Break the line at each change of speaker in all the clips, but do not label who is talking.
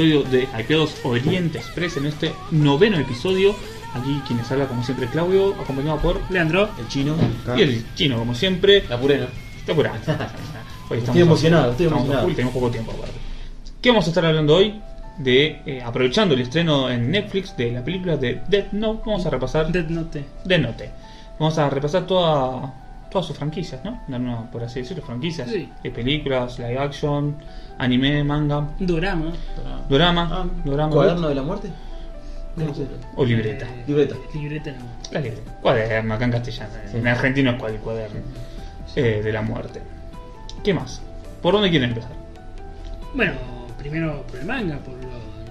episodio de Hypeados Oriente Express en este noveno episodio. Aquí quienes habla como siempre Claudio, acompañado por
Leandro.
El chino.
y el chino como siempre.
La purena.
Está por ahí. Hoy
Estoy emocionado, estoy emocionado.
full, tenemos poco tiempo aparte. ¿Qué vamos a estar hablando hoy? De eh, aprovechando el estreno en Netflix de la película de Death Note, vamos a repasar
Death Note.
Death Note. Vamos a repasar toda, todas sus franquicias, ¿no? Por así decirlo, franquicias.
Sí.
De películas, live action, anime, manga,
Dorama.
drama,
Ah,
drama,
¿Cuaderno de la muerte? ¿Cómo se
o libreta.
Eh,
Libreta.
Libreta no.
La libreta. Cuaderno, acá en castellano.
Sí.
En argentino es cual cuaderno. Eh, de la muerte. ¿Qué más? ¿Por dónde quieren empezar?
Bueno, primero por el manga, por, lo,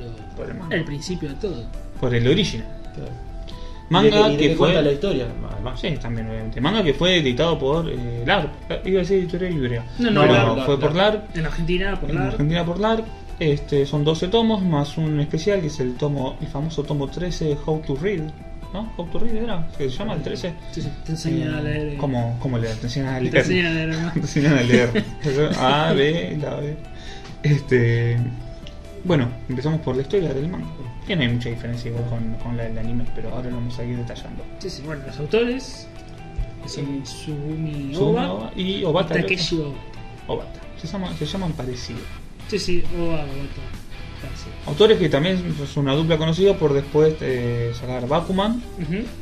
lo-
Por el manga.
el principio de todo.
Por el original.
Claro.
Manga
¿Y de y de
que
qué cuenta la
fue.
historia? Además.
Sí, también, obviamente. Manga que fue editado por eh, LARP. Eh, Iba a decir editorial libre.
No, no,
Pero
LARP,
fue
LARP,
por LARP.
En Argentina, por
en. Argentina por LARP. Este, son 12 tomos más un especial que es el tomo, el famoso tomo 13, How to Read. ¿No? How to Read era, que se llama el 13.
Sí, sí, te enseñan a leer. eh.
¿Cómo, cómo leer? Te enseñan a leer.
Te enseñan a leer ¿no?
Te enseñan a leer. A, B, la B. Este. Bueno, empezamos por la historia del manga. Que no hay mucha diferencia igual con, con la del anime, pero ahora lo vamos a ir detallando.
Sí, sí, bueno, los autores son Sugumi Oba
Oba y Obata.
Takeshi Oba.
Obata. Se llaman, se llaman parecidos.
Sí, sí, Oba, Obata.
Autores que también es una dupla conocida por después eh, sacar Bakuman.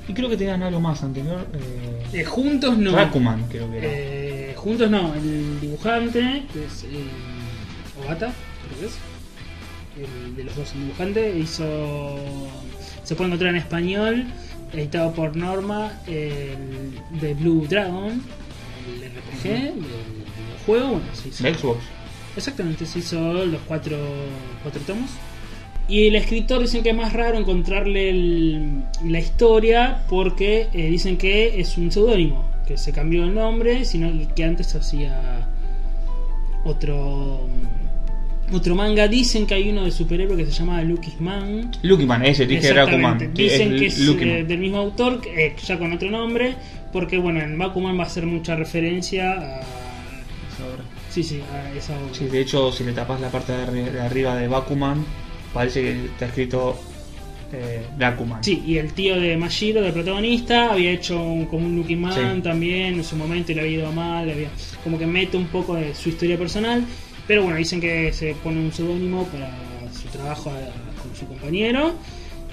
Y creo que tenían algo más anterior. Eh,
Eh, juntos no.
Rakuman, creo que era.
Eh, juntos no, el dibujante, que es Obata, creo que es. El de los dos, el dibujante, hizo. Se puede encontrar en español, editado por Norma, el de Blue Dragon, el RPG, del videojuego. Bueno, se hizo-
Xbox.
Exactamente, se hizo los cuatro, cuatro tomos. Y el escritor dicen que es más raro encontrarle el- la historia porque eh, dicen que es un seudónimo, que se cambió el nombre, sino que antes hacía otro otro manga. Dicen que hay uno de superhéroe que se llama Lucky's Man.
Lucky Man, ese, dije.
Exactamente. Dicen que es
Lucky
eh, del mismo autor, eh, ya con otro nombre, porque bueno, en Bakuman va a hacer mucha referencia a... Sí, sí, a esa obra.
Sí, de hecho, si le tapas la parte de, arri- de arriba de Bakuman, parece que está escrito eh, Bakuman.
Sí, y el tío de Mashiro, del protagonista, había hecho un, como un Lucky Man
Sí.
también en su momento y le había ido mal, le había, como que mete un poco de su historia personal, pero bueno, dicen que se pone un seudónimo para su trabajo a- con su compañero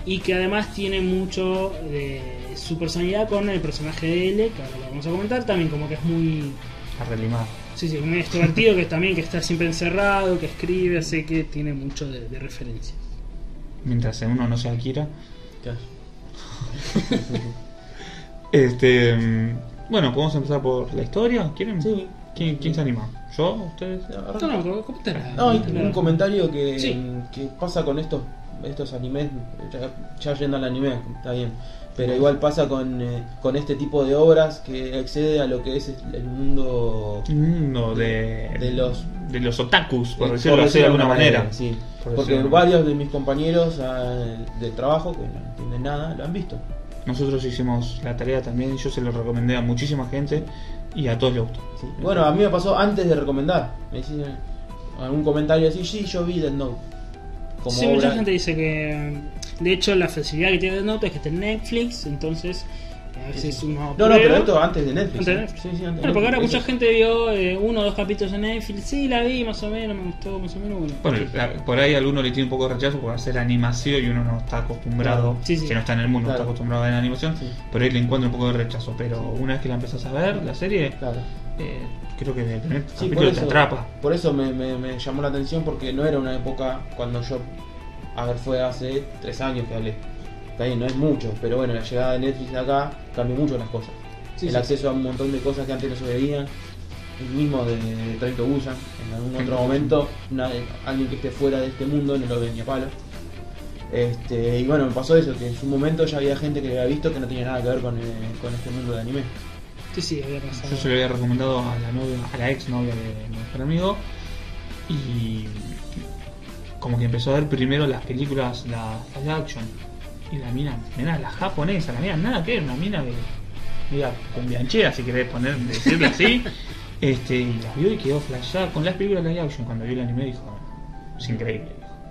y que además tiene mucho de su personalidad con el personaje de L, que ahora lo vamos a comentar, también como que es muy...
Arrelimado.
Sí, sí, muy extrovertido, que también que está siempre encerrado, que escribe, así que tiene mucho de, de referencia.
Mientras uno no sea Akira.
Claro.
Este. mm, Bueno, podemos empezar por la historia. ¿Quieren?
Sí.
¿Quién, quién se anima? ¿Yo? ¿Ustedes?
No, no, ¿cómo- cómo te la-
No, hay un comentario que,
Sí.
que pasa con estos estos animes, ya, ya yendo al anime, está bien, pero igual pasa con, eh, con este tipo de obras que excede a lo que es el mundo
No, de.
De los-
De los otakus, por
eh,
decirlo así de alguna manera.
Sí,
Por
porque
decirlo.
varios de mis compañeros ah, del trabajo, que no entienden nada, lo han visto.
Nosotros hicimos la tarea también. Yo se lo recomendé a muchísima gente y a todos les gustó.
Sí. Bueno, a mí me pasó antes de recomendar. Me decían algún comentario así, sí, yo vi Death Note. Como
sí, mucha gente dice que. De hecho, la facilidad que tiene Death Note es que está en Netflix, entonces
No, no, pero esto antes de Netflix.
Antes de
¿eh?
Netflix.
Sí, sí, antes
Bueno, porque ahora mucha gente vio eh, uno o dos capítulos en Netflix. Sí, la vi más o menos, me gustó más o menos. Bueno,
Bueno, la- por ahí a alguno le tiene un poco de rechazo porque hacer animación y uno no está acostumbrado,
Claro. Sí, sí.
si no está en el mundo, no está acostumbrado a ver animación,
Sí.
por ahí le encuentra un poco de rechazo. Pero una vez que la empezás a ver, la serie,
Claro.
eh, creo que el primer
Sí,
capítulo
por
te atrapa.
por eso me, me- me llamó la atención porque no era una época cuando yo, a ver, fue hace tres años que hablé. Está bien, no es mucho, pero bueno, la llegada de Netflix acá cambió mucho las cosas.
Sí,
el
sí.
acceso a un montón de cosas que antes no se veían. El mismo de, de Train to Busan, en algún otro momento, una- alguien que esté fuera de este mundo no lo ve ni a palo. Este, y bueno, me pasó eso, que en su momento ya había gente que había visto que no tenía nada que ver con, eh, con este mundo de anime.
sí, sí, había pasado.
Yo se lo había recomendado a la novia, a la ex novia de mi mejor amigo y como que empezó a ver primero las películas, la live action y la mina, mira, la japonesa, la mina nada que ver, una mina de mira, cumbianchera si querés poner, decirlo así, este, y la vio y quedó flashada con las películas de live action, cuando vio el anime dijo, es increíble.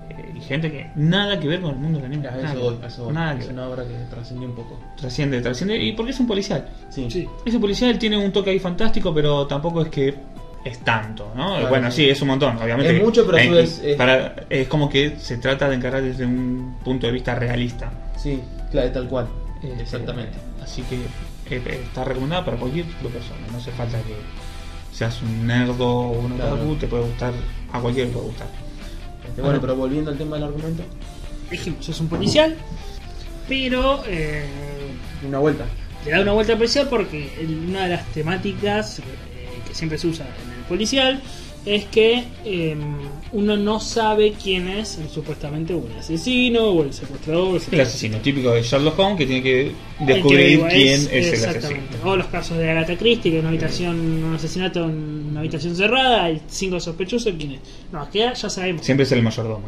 Eh, y gente que nada que ver con el mundo del anime. Nada
eso eso
nada que
Es una obra que trascendió un poco.
Trasciende, trasciende. Y porque es un policial.
Sí.
Sí.
Ese policial tiene un toque ahí fantástico, pero tampoco es que es tanto, ¿no?
Claro,
bueno,
sí.
sí, es un montón, obviamente.
Es mucho, pero a su
Eh,
vez es-
para- es como que se trata de encarar desde un punto de vista realista.
Sí, claro, tal cual.
Este,
Exactamente.
Así que eh, eh, está recomendada para cualquier tipo de persona. No hace falta que seas un nerdo o un
Claro.
otaku, te puede gustar, a cualquiera le puede gustar.
Este, bueno, pero volviendo al tema del argumento,
Dijimos, es un policial, pero eh,
una vuelta.
le da una vuelta al policial porque una de las temáticas eh, que siempre se usa en el policial es que eh, uno no sabe quién es el supuestamente un asesino o el secuestrador.
El asesino típico de Sherlock Holmes que tiene que
El que
descubrir
digo,
quién es, el
exactamente.
asesino.
O los casos de Agatha Christie, que en una habitación, un asesinato en una habitación cerrada, hay cinco sospechosos, ¿quién es? No, que ya sabemos.
Siempre es el mayordomo.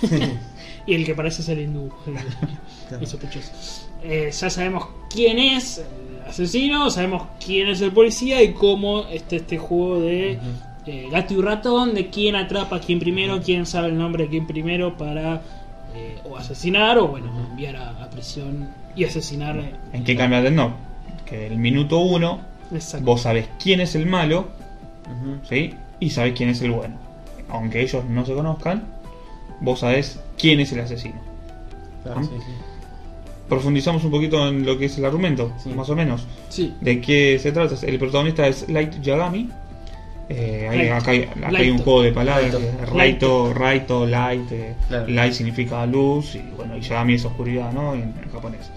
y el que parece ser hindú, el, el sospechoso. Eh, ya sabemos quién es el asesino, sabemos quién es el policía y cómo está este juego de eh, gato y ratón, de quién atrapa a quién primero, quién sabe el nombre de quién primero para eh, o asesinar o bueno, enviar a, a prisión y asesinar. eh,
¿En qué cambia del no? Que el minuto uno
Exacto.
vos sabés quién es el malo. ¿sí? y sabés quién es el bueno. Aunque ellos no se conozcan, vos sabés quién es el asesino.
Claro,
¿Ah?
sí, sí.
Profundizamos un poquito en lo que es el argumento,
Sí.
más o menos.
Sí.
¿De qué se trata? El protagonista es Light Yagami. Eh, hay- acá hay, acá hay
Light.
un juego de palabras.
Light.
Raito, Raito, Light. eh,
Claro.
Light significa luz y bueno, y Yagami es oscuridad, ¿no? En, en japonés.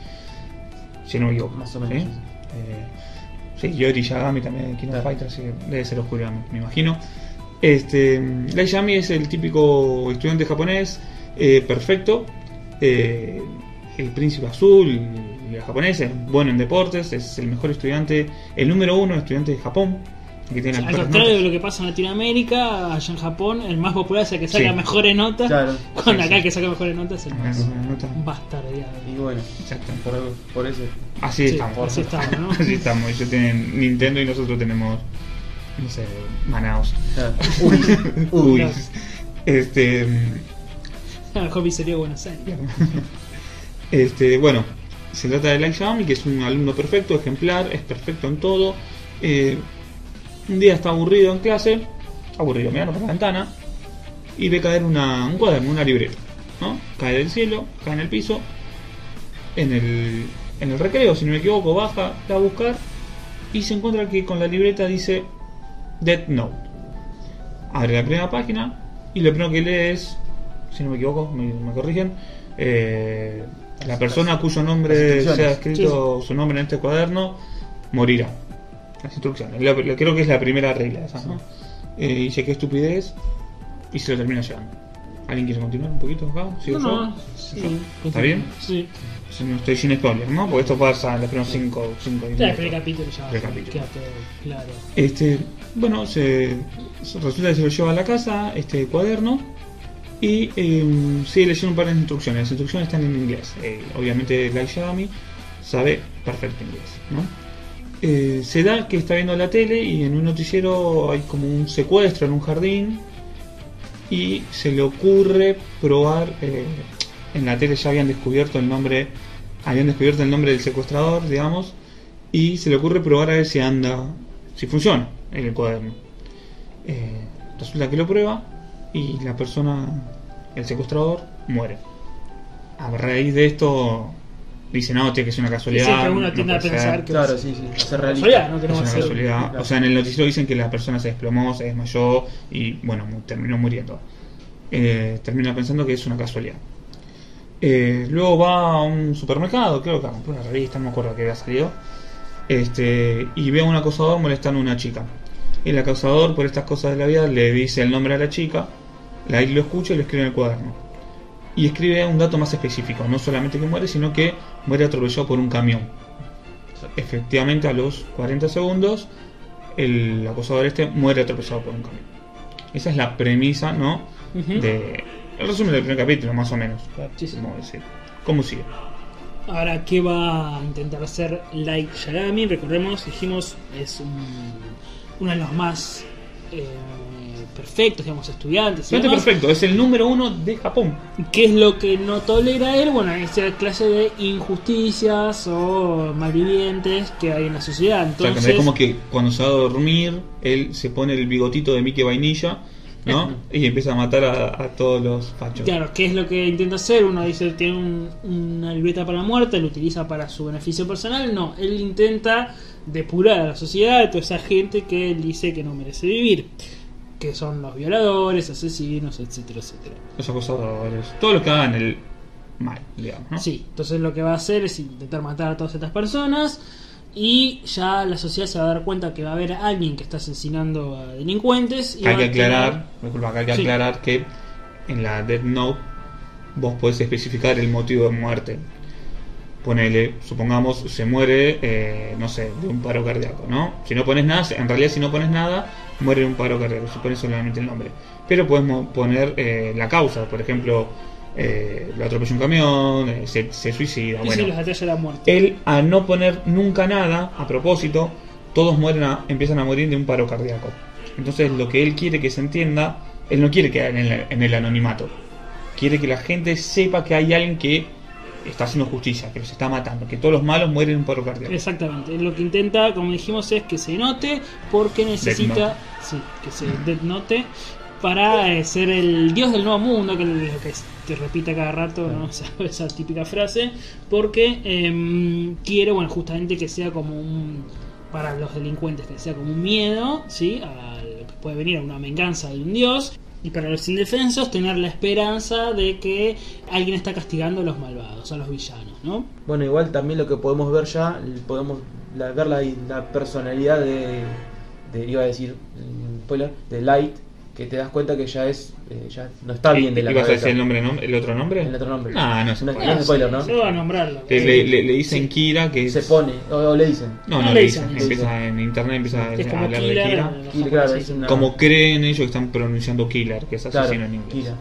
Si no me equivoco.
Más o menos,
¿sí?
sí.
Eh, sí, Yori Yagami también en Kingdom
Claro.
Fighter, así que debe ser oscuridad, me, me imagino. Este, Light Yagami es el típico estudiante japonés eh, perfecto. eh, el príncipe azul, el japonés, es bueno en deportes, es el mejor estudiante, el número uno estudiante de Japón. Que tiene las
Al
mejores
contrario de lo que pasa en Latinoamérica, allá en Japón, el más popular es el que saca
Sí.
mejores notas.
Claro.
Cuando
Sí,
acá
sí.
el que saca mejores notas es el más
nota.
bastardeado.
Y bueno, por, por eso.
Así
Sí,
estamos.
así estamos, ¿no?
Así estamos. Ellos tienen Nintendo y nosotros tenemos, no sé, Manaus.
Claro. Uy, uy.
Uy. Este.
Hobby sería Buenos Aires.
Este, bueno, se trata de Light Yagami, que es un alumno perfecto, ejemplar, es perfecto en todo. Eh, un día está aburrido en clase, aburrido, mirando por la ventana, y ve caer un cuaderno, una libreta. Cae del cielo, cae en el piso, en el, en el recreo, si no me equivoco, baja, va a buscar, y se encuentra que con la libreta dice Dead Note. Abre la primera página, y lo primero que lee es, si no me equivoco, me, me corrigen, eh, la persona cuyo nombre sea escrito su nombre en este cuaderno morirá. Las instrucciones. Lo- lo- creo que es la primera regla esa, ¿no? Eh, y dice qué estupidez y se lo termina llevando. ¿Alguien quiere continuar un poquito acá? ¿Sigo
No,
yo?
no, sí.
¿Está bien?
Sí.
Si no estoy sin spoilers, ¿no? Porque esto pasa en los primeros 5 cinco,
Ya, el capítulo ya
Primer capítulo.
queda todo claro.
Este, bueno, se- resulta que se lo lleva a la casa, este cuaderno, y eh, sigue leyendo un par de instrucciones. Las instrucciones están en inglés. Eh, obviamente, Light Yagami sabe perfecto inglés. Eh, se da que está viendo la tele y en un noticiero hay como un secuestro en un jardín y se le ocurre probar eh, en la tele ya habían descubierto el nombre habían descubierto el nombre del secuestrador digamos y se le ocurre probar a ver si anda si funciona en el cuaderno resulta que lo prueba y la persona el secuestrador muere a raíz de esto dice no tiene que ser una casualidad
Sí, que uno
no
tiende a pensar
ser".
que
Claro, sí, sí.
Es una casualidad.
claro.
O sea, en el noticiero dicen que la persona se desplomó, se desmayó y, bueno, terminó muriendo. Eh, termina pensando que es una casualidad. Eh, luego va a un supermercado, creo que a comprar una revista, no me acuerdo que había salido. Este, y ve a un acosador molestando a una chica. El acosador, por estas cosas de la vida, le dice el nombre a la chica, la lo escucha y lo escribe en el cuaderno. Y escribe un dato más específico, no solamente que muere, sino que muere atropellado por un camión. Efectivamente, a los 40 segundos, el acosador este muere atropellado por un camión. Esa es la premisa, ¿no? De, el resumen del primer capítulo, más o menos.
Sí, sí.
¿Cómo decir? ¿Cómo sigue?
Ahora, ¿qué va a intentar hacer Light Yagami? Recordemos, dijimos, es un- uno de los más eh, perfectos, digamos, estudiantes.
Estudiante
demás.
perfecto, es el número uno de Japón.
¿Qué es lo que no tolera él? Bueno, esa clase de injusticias o malvivientes que hay en la sociedad. Entonces,
es como que cuando se va a dormir, él se pone el bigotito de Mickey Vainilla, ¿no? y empieza a matar a, a todos los fachos.
Claro, ¿qué es lo que intenta hacer? Uno dice tiene un- una libreta para la muerte, lo utiliza para su beneficio personal. No, él intenta depurar a la sociedad de toda esa gente que él dice que no merece vivir. Que son los violadores, asesinos, etcétera, etcétera.
Los acosadores, todos los que hagan el mal, digamos, ¿no?
Sí, entonces lo que va a hacer es intentar matar a todas estas personas y ya la sociedad se va a dar cuenta que va a haber alguien que está asesinando a delincuentes. Y
Hay que
tener-
aclarar, disculpa, acá hay que
Sí.
aclarar que en la Death Note vos podés especificar el motivo de muerte. Ponele, supongamos, se muere, eh, no sé, de un paro cardíaco, ¿no? Si no pones nada, en realidad si no pones nada, muere de un paro cardíaco, si pones solamente el nombre. Pero podemos poner eh, la causa, por ejemplo, eh, lo atropella un camión, eh, se, se suicida,
Y
bueno.
sí, los muerte.
Él, a no poner nunca nada, a propósito, todos mueren a- empiezan a morir de un paro cardíaco. Entonces, lo que él quiere que se entienda, él no quiere quedar en el, en el anonimato. Quiere que la gente sepa que hay alguien que está haciendo justicia, que los está matando, que todos los malos mueren de un paro cardíaco.
Exactamente. Lo que intenta, como dijimos, es que se note porque necesita. Sí, que se note para eh, ser el dios del nuevo mundo, que lo que te repite cada rato, ¿no? Esa, esa típica frase. Porque em, quiere, bueno, justamente que sea como un. Para los delincuentes, que sea como un miedo, ¿sí? A lo que puede venir a una venganza de un dios. Y para los indefensos, tener la esperanza de que alguien está castigando a los malvados, a los villanos, ¿no?
Bueno, igual también lo que podemos ver ya, podemos ver la, la personalidad de, de, iba a decir, mm, spoiler, de Light, que te das cuenta que ya es, eh, ya no está bien de la
¿Ibas a
cabeza.
decir el, nombre, nom- el otro nombre?
El otro nombre.
No, no se
No,
puede.
no es spoiler, ¿no?
Se va a nombrarlo.
Le, le- le- le dicen Kira que
Se pone, o, o le dicen.
No,
No
no,
le
le
dicen,
Empieza en internet empieza a
como
hablar de
killer.
Kira.
en los
Killer, claro,
japoneses.
es una-
Como creen ellos que están pronunciando killer, que es asesino
Claro,
en inglés.
Kira.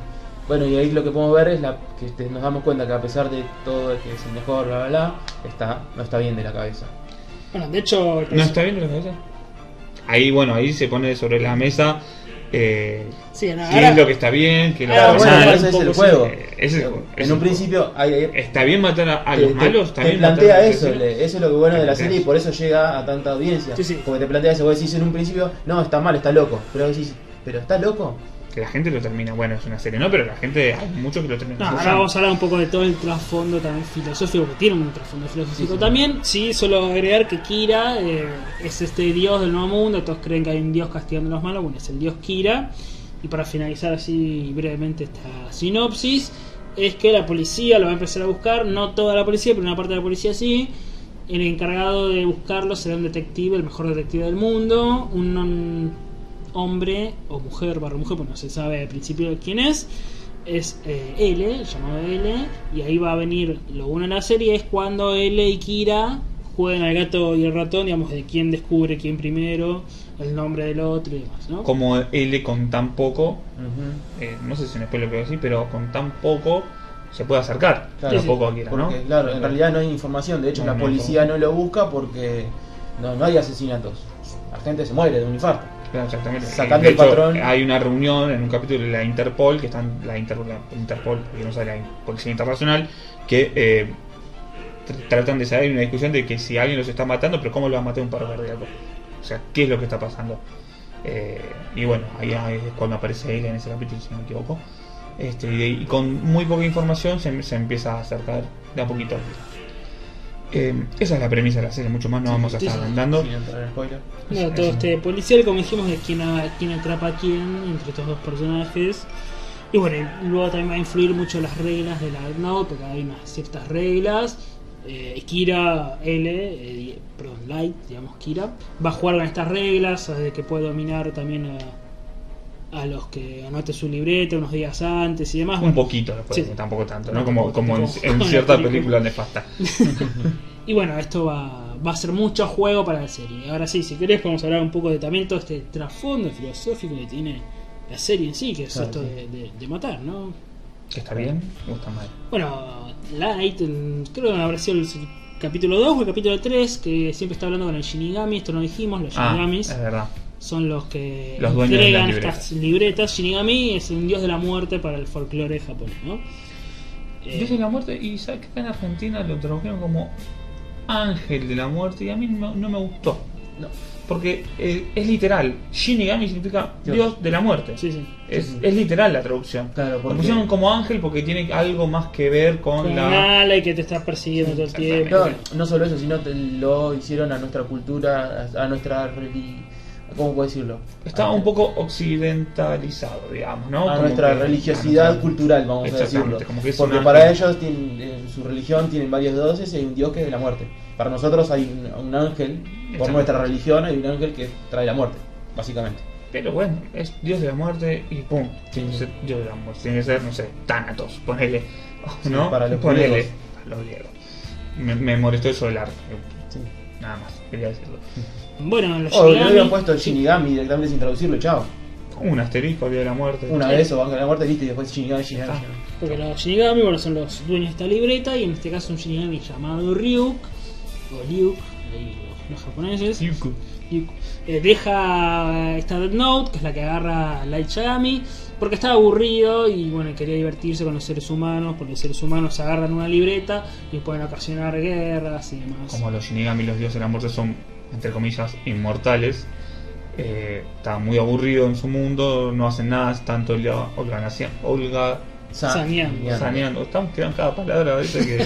Bueno, y ahí lo que podemos ver es la, que este, nos damos cuenta que a pesar de todo que es el mejor, bla, bla, bla, está, no está bien de la cabeza.
Bueno, de hecho,
¿No está bien de la cabeza? Ahí, bueno, ahí se pone sobre la mesa eh,
Sí, no,
qué
ahora-
es lo que está bien, qué es lo que
a
mal.
ese es el juego.
Ese es el juego, ese
en
es
un
el
principio hay, hay-
¿Está bien matar a, a
te-
los
te-
malos? ¿Está
te
a
plantea eso, eso es lo que bueno de la serie y por eso llega a tanta audiencia.
Sí, sí.
Porque te plantea eso, vos decís en un principio, no, está mal, está loco. Pero decís, ¿pero está loco?
Que la gente lo termina, bueno, es una serie, ¿no? Pero la gente, hay muchos que lo terminan.
No, ahora vamos a hablar un poco de todo el trasfondo también filosófico, que tiene un trasfondo filosófico
Sí, sí.
también. Sí, solo agregar que Kira eh, es este dios del nuevo mundo, todos creen que hay un dios castigando a los malos, bueno, es el dios Kira. Y para finalizar así brevemente esta sinopsis, es que la policía lo va a empezar a buscar, no toda la policía, pero una parte de la policía sí. El encargado de buscarlo será un detective, el mejor detective del mundo, un, un hombre o mujer, barra mujer, pues no se sabe al principio quién es. Es eh, L, llamado L, y ahí va a venir lo bueno de la serie es cuando L y Kira juegan al gato y el ratón, digamos, de quién descubre quién primero, el nombre del otro y demás, ¿no?
Como L con tan poco, eh, no sé si me spoiler a decir, pero con tan poco se puede acercar.
Claro,
un poco a Kira, ¿no?
Claro, en realidad no hay información. De hecho,
No,
la policía no lo busca porque no, no hay asesinatos. La gente se muere de un infarto.
Claro, exactamente.
Sacando el patrón.
Hay una reunión en un capítulo de la Interpol, que están la, Inter- la Interpol, porque no sabe la Policía Internacional, que eh, tr- tratan de saber hay una discusión de que si alguien los está matando, pero cómo lo va a matar un paro cardíaco. O sea, ¿qué es lo que está pasando? Eh, y bueno, ahí es cuando aparece él en ese capítulo, si no me equivoco. Este, y, y con muy poca información se, se empieza a acercar de a poquito. Eh, esa es la premisa de la serie, mucho más no vamos a estar andando.
Sin entrar en spoiler.
Bueno,
Sí,
todo este policial, como dijimos, de quién, a- quién atrapa a quién entre estos dos personajes. Y bueno, y luego también va a influir mucho las reglas de la Note, porque hay unas ciertas reglas. Eh, Kira L, eh, perdón, Light, digamos Kira, va a jugar con estas reglas, de que puede dominar también a, a los que anote su libreta unos días antes y demás.
Un
Bueno,
poquito después,
Sí.
tampoco tanto,
No.
Como, como en, en cierta
película.
nefasta.
Y bueno, esto va, va a ser mucho juego para la serie. Ahora sí, si querés podemos hablar un poco de también todo este trasfondo filosófico que tiene la serie en sí, que es
Claro,
esto
sí.
de, de- de matar, ¿no?
¿Está bien o está mal?
Bueno, Light, creo que habrá sido el capítulo 2 o el capítulo 3, que siempre está hablando con el Shinigami, esto no dijimos, los
Ah,
Shinigamis.
es verdad.
Son los que
Los dueños de
entregan estas libretas. Shinigami es un dios de la muerte para el folclore japonés, ¿no?
Dios de la muerte, y sabes que acá en Argentina lo tradujeron como ángel de la muerte, y a mí no, no me gustó.
No.
Porque eh, es literal. Shinigami significa
Dios.
Dios, de la muerte.
sí, sí.
Es,
Sí,
es literal la traducción.
Claro,
Lo pusieron como ángel porque tiene algo más que ver con,
Con
la.
ala y que te está persiguiendo todo el tiempo.
No, no solo eso, sino te- lo hicieron a nuestra cultura, a, a nuestra reli- ¿Cómo puedo decirlo?
Estaba
A-
un poco occidentalizado, digamos, ¿no?
a
Como
nuestra
que-
religiosidad
a nuestra-
cultural, vamos a decirlo.
como que
Porque para ellos, tienen, en su religión, tienen varios dioses y hay un dios que es de la muerte. Para nosotros hay un, un ángel, por nuestra religión, hay un ángel que trae la muerte, básicamente.
Pero bueno, es Dios de la muerte y pum. Tiene que ser Dios de la muerte. Tiene que ser, no sé, Thanatos, ponele.
Sí,
¿No?
para los
ponele.
griegos.
Para los griegos. Me, me molestó eso del arte.
Sí.
Nada más, quería decirlo.
Bueno, los
O que le
Shinigami-
habían puesto Shinigami directamente sin traducirlo, chao.
Un asterisco, Día de la muerte.
Una
Sí.
vez o van a la muerte, viste, y después Shinigami, Shinigami.
Porque los Shinigami bueno, son los dueños de esta libreta y en este caso un Shinigami llamado Ryuk o Ryuk, ahí los, los japoneses.
Yuku.
Ryuk, eh, deja esta Death Note, que es la que agarra Light Yagami, porque estaba aburrido y bueno, quería divertirse con los seres humanos, porque los seres humanos agarran una libreta y pueden ocasionar guerras y demás.
Como los Shinigami, los dioses de la muerte son, entre comillas, inmortales. Eh, está muy aburrido en su mundo, no hacen nada, están todo el día holga,
Sa-
Saneando.
saneando. Estamos tirando cada palabra ahorita que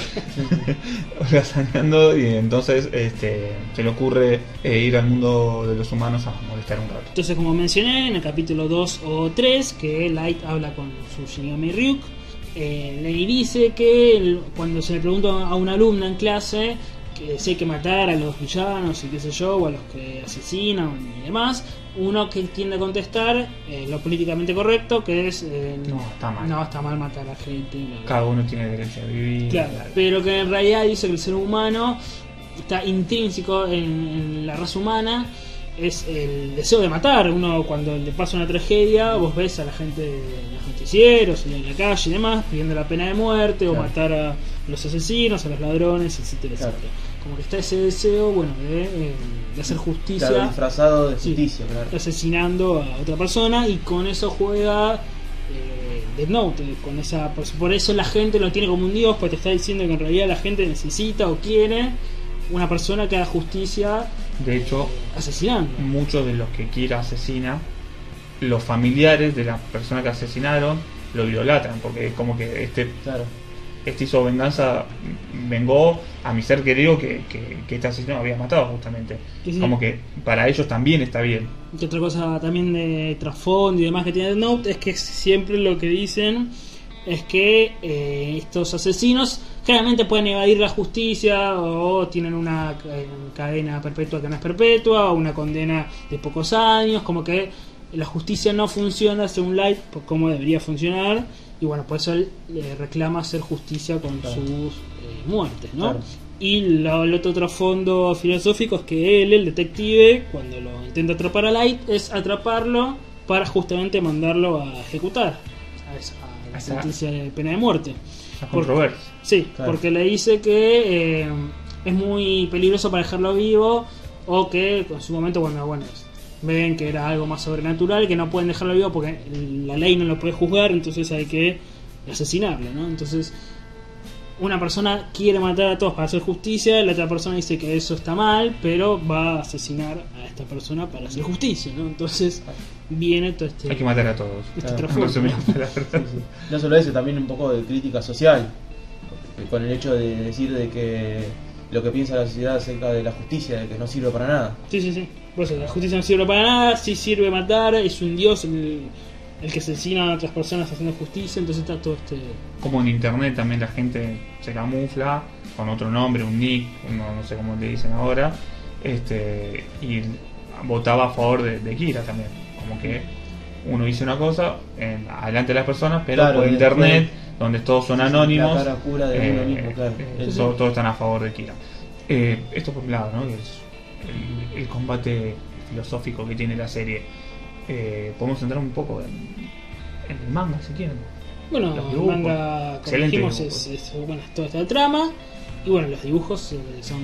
holgazaneando y entonces este, se le ocurre eh, ir al mundo de los humanos a molestar un rato.
Entonces, como mencioné en el capítulo 2 o 3, que Light habla con su Shinigami Ryuk, eh, le dice que cuando se le pregunta a una alumna en clase que si hay que matar a los villanos y qué sé yo, o a los que asesinan y demás, uno que tiende a contestar eh, lo políticamente correcto, que es... eh,
No, está mal.
No, está mal matar a gente.
Cada uno tiene derecho a vivir.
Claro, pero que en realidad dice que el ser humano está intrínseco en, en la raza humana, es el deseo de matar. Uno cuando le pasa una tragedia, vos ves a la gente de los noticieros en la calle y demás pidiendo la pena de muerte o matar a los asesinos, a los ladrones, etcétera,
Claro.
etcétera. Como que está ese deseo, bueno, de, eh, de hacer justicia
Claro, disfrazado de
Sí.
justicia, claro.
asesinando a otra persona y con eso juega eh, Death Note, con esa por, por eso la gente lo tiene como un dios, pues te está diciendo que en realidad la gente necesita o quiere una persona que haga justicia
De hecho,
asesinando.
muchos de los que Kira asesina, los familiares de la persona que asesinaron lo idolatran, porque como que este,
Claro.
este hizo venganza, vengó a mi ser querido que, que, que este asesino había matado justamente.
Sí, sí.
Como que para ellos también está bien.
Y otra cosa también de trasfondo y demás que tiene Note es que siempre lo que dicen es que eh, estos asesinos generalmente pueden evadir la justicia o tienen una cadena perpetua que no es perpetua o una condena de pocos años, como que la justicia no funciona según Light por cómo debería funcionar y bueno, por eso él eh, reclama hacer justicia con
Claro.
sus eh, muertes, ¿no?
Claro.
Y lo- el otro trasfondo filosófico es que él, el detective, cuando lo intenta atrapar a Light, es atraparlo para justamente mandarlo a ejecutar a, esa- a la
Esa-
sentencia de pena de muerte.
La controversia.
Sí,
Claro.
porque le dice que eh, es muy peligroso para dejarlo vivo o que en su momento, bueno, bueno, ven que era algo más sobrenatural, que no pueden dejarlo vivo porque la ley no lo puede juzgar, entonces hay que asesinarlo, ¿no? Entonces, una persona quiere matar a todos para hacer justicia, la otra persona dice que eso está mal, pero va a asesinar a esta persona para hacer justicia, ¿no? Entonces, viene todo este,
Hay que matar a todos.
este
Claro. Sí, sí. No solo eso, también un poco de crítica social, con el hecho de decir de que lo que piensa la sociedad acerca de la justicia, de que no sirve para nada.
Sí, sí, sí. Por eso, la justicia no sirve para nada, sí sirve matar, es un dios el, el que asesina a otras personas haciendo justicia, entonces está todo este...
Como en internet también la gente se camufla con otro nombre, un nick, no, no sé cómo le dicen ahora, este y votaba a favor de, de Kira también. Como que uno dice una cosa en, adelante de las personas, pero
Claro,
por internet,
después-
donde todos son
Sí,
anónimos,
la cara oscura de uno mismo, claro.
eh,
Sí, sí.
todos, todos están a favor de Kira. Eh, esto por un lado, ¿no? Que es el, el combate filosófico que tiene la serie. Eh, podemos entrar un poco en, en el manga, si quieren.
Bueno, el manga, como
Excelente
dijimos, es, es- bueno, es toda esta trama, y bueno, los dibujos eh, son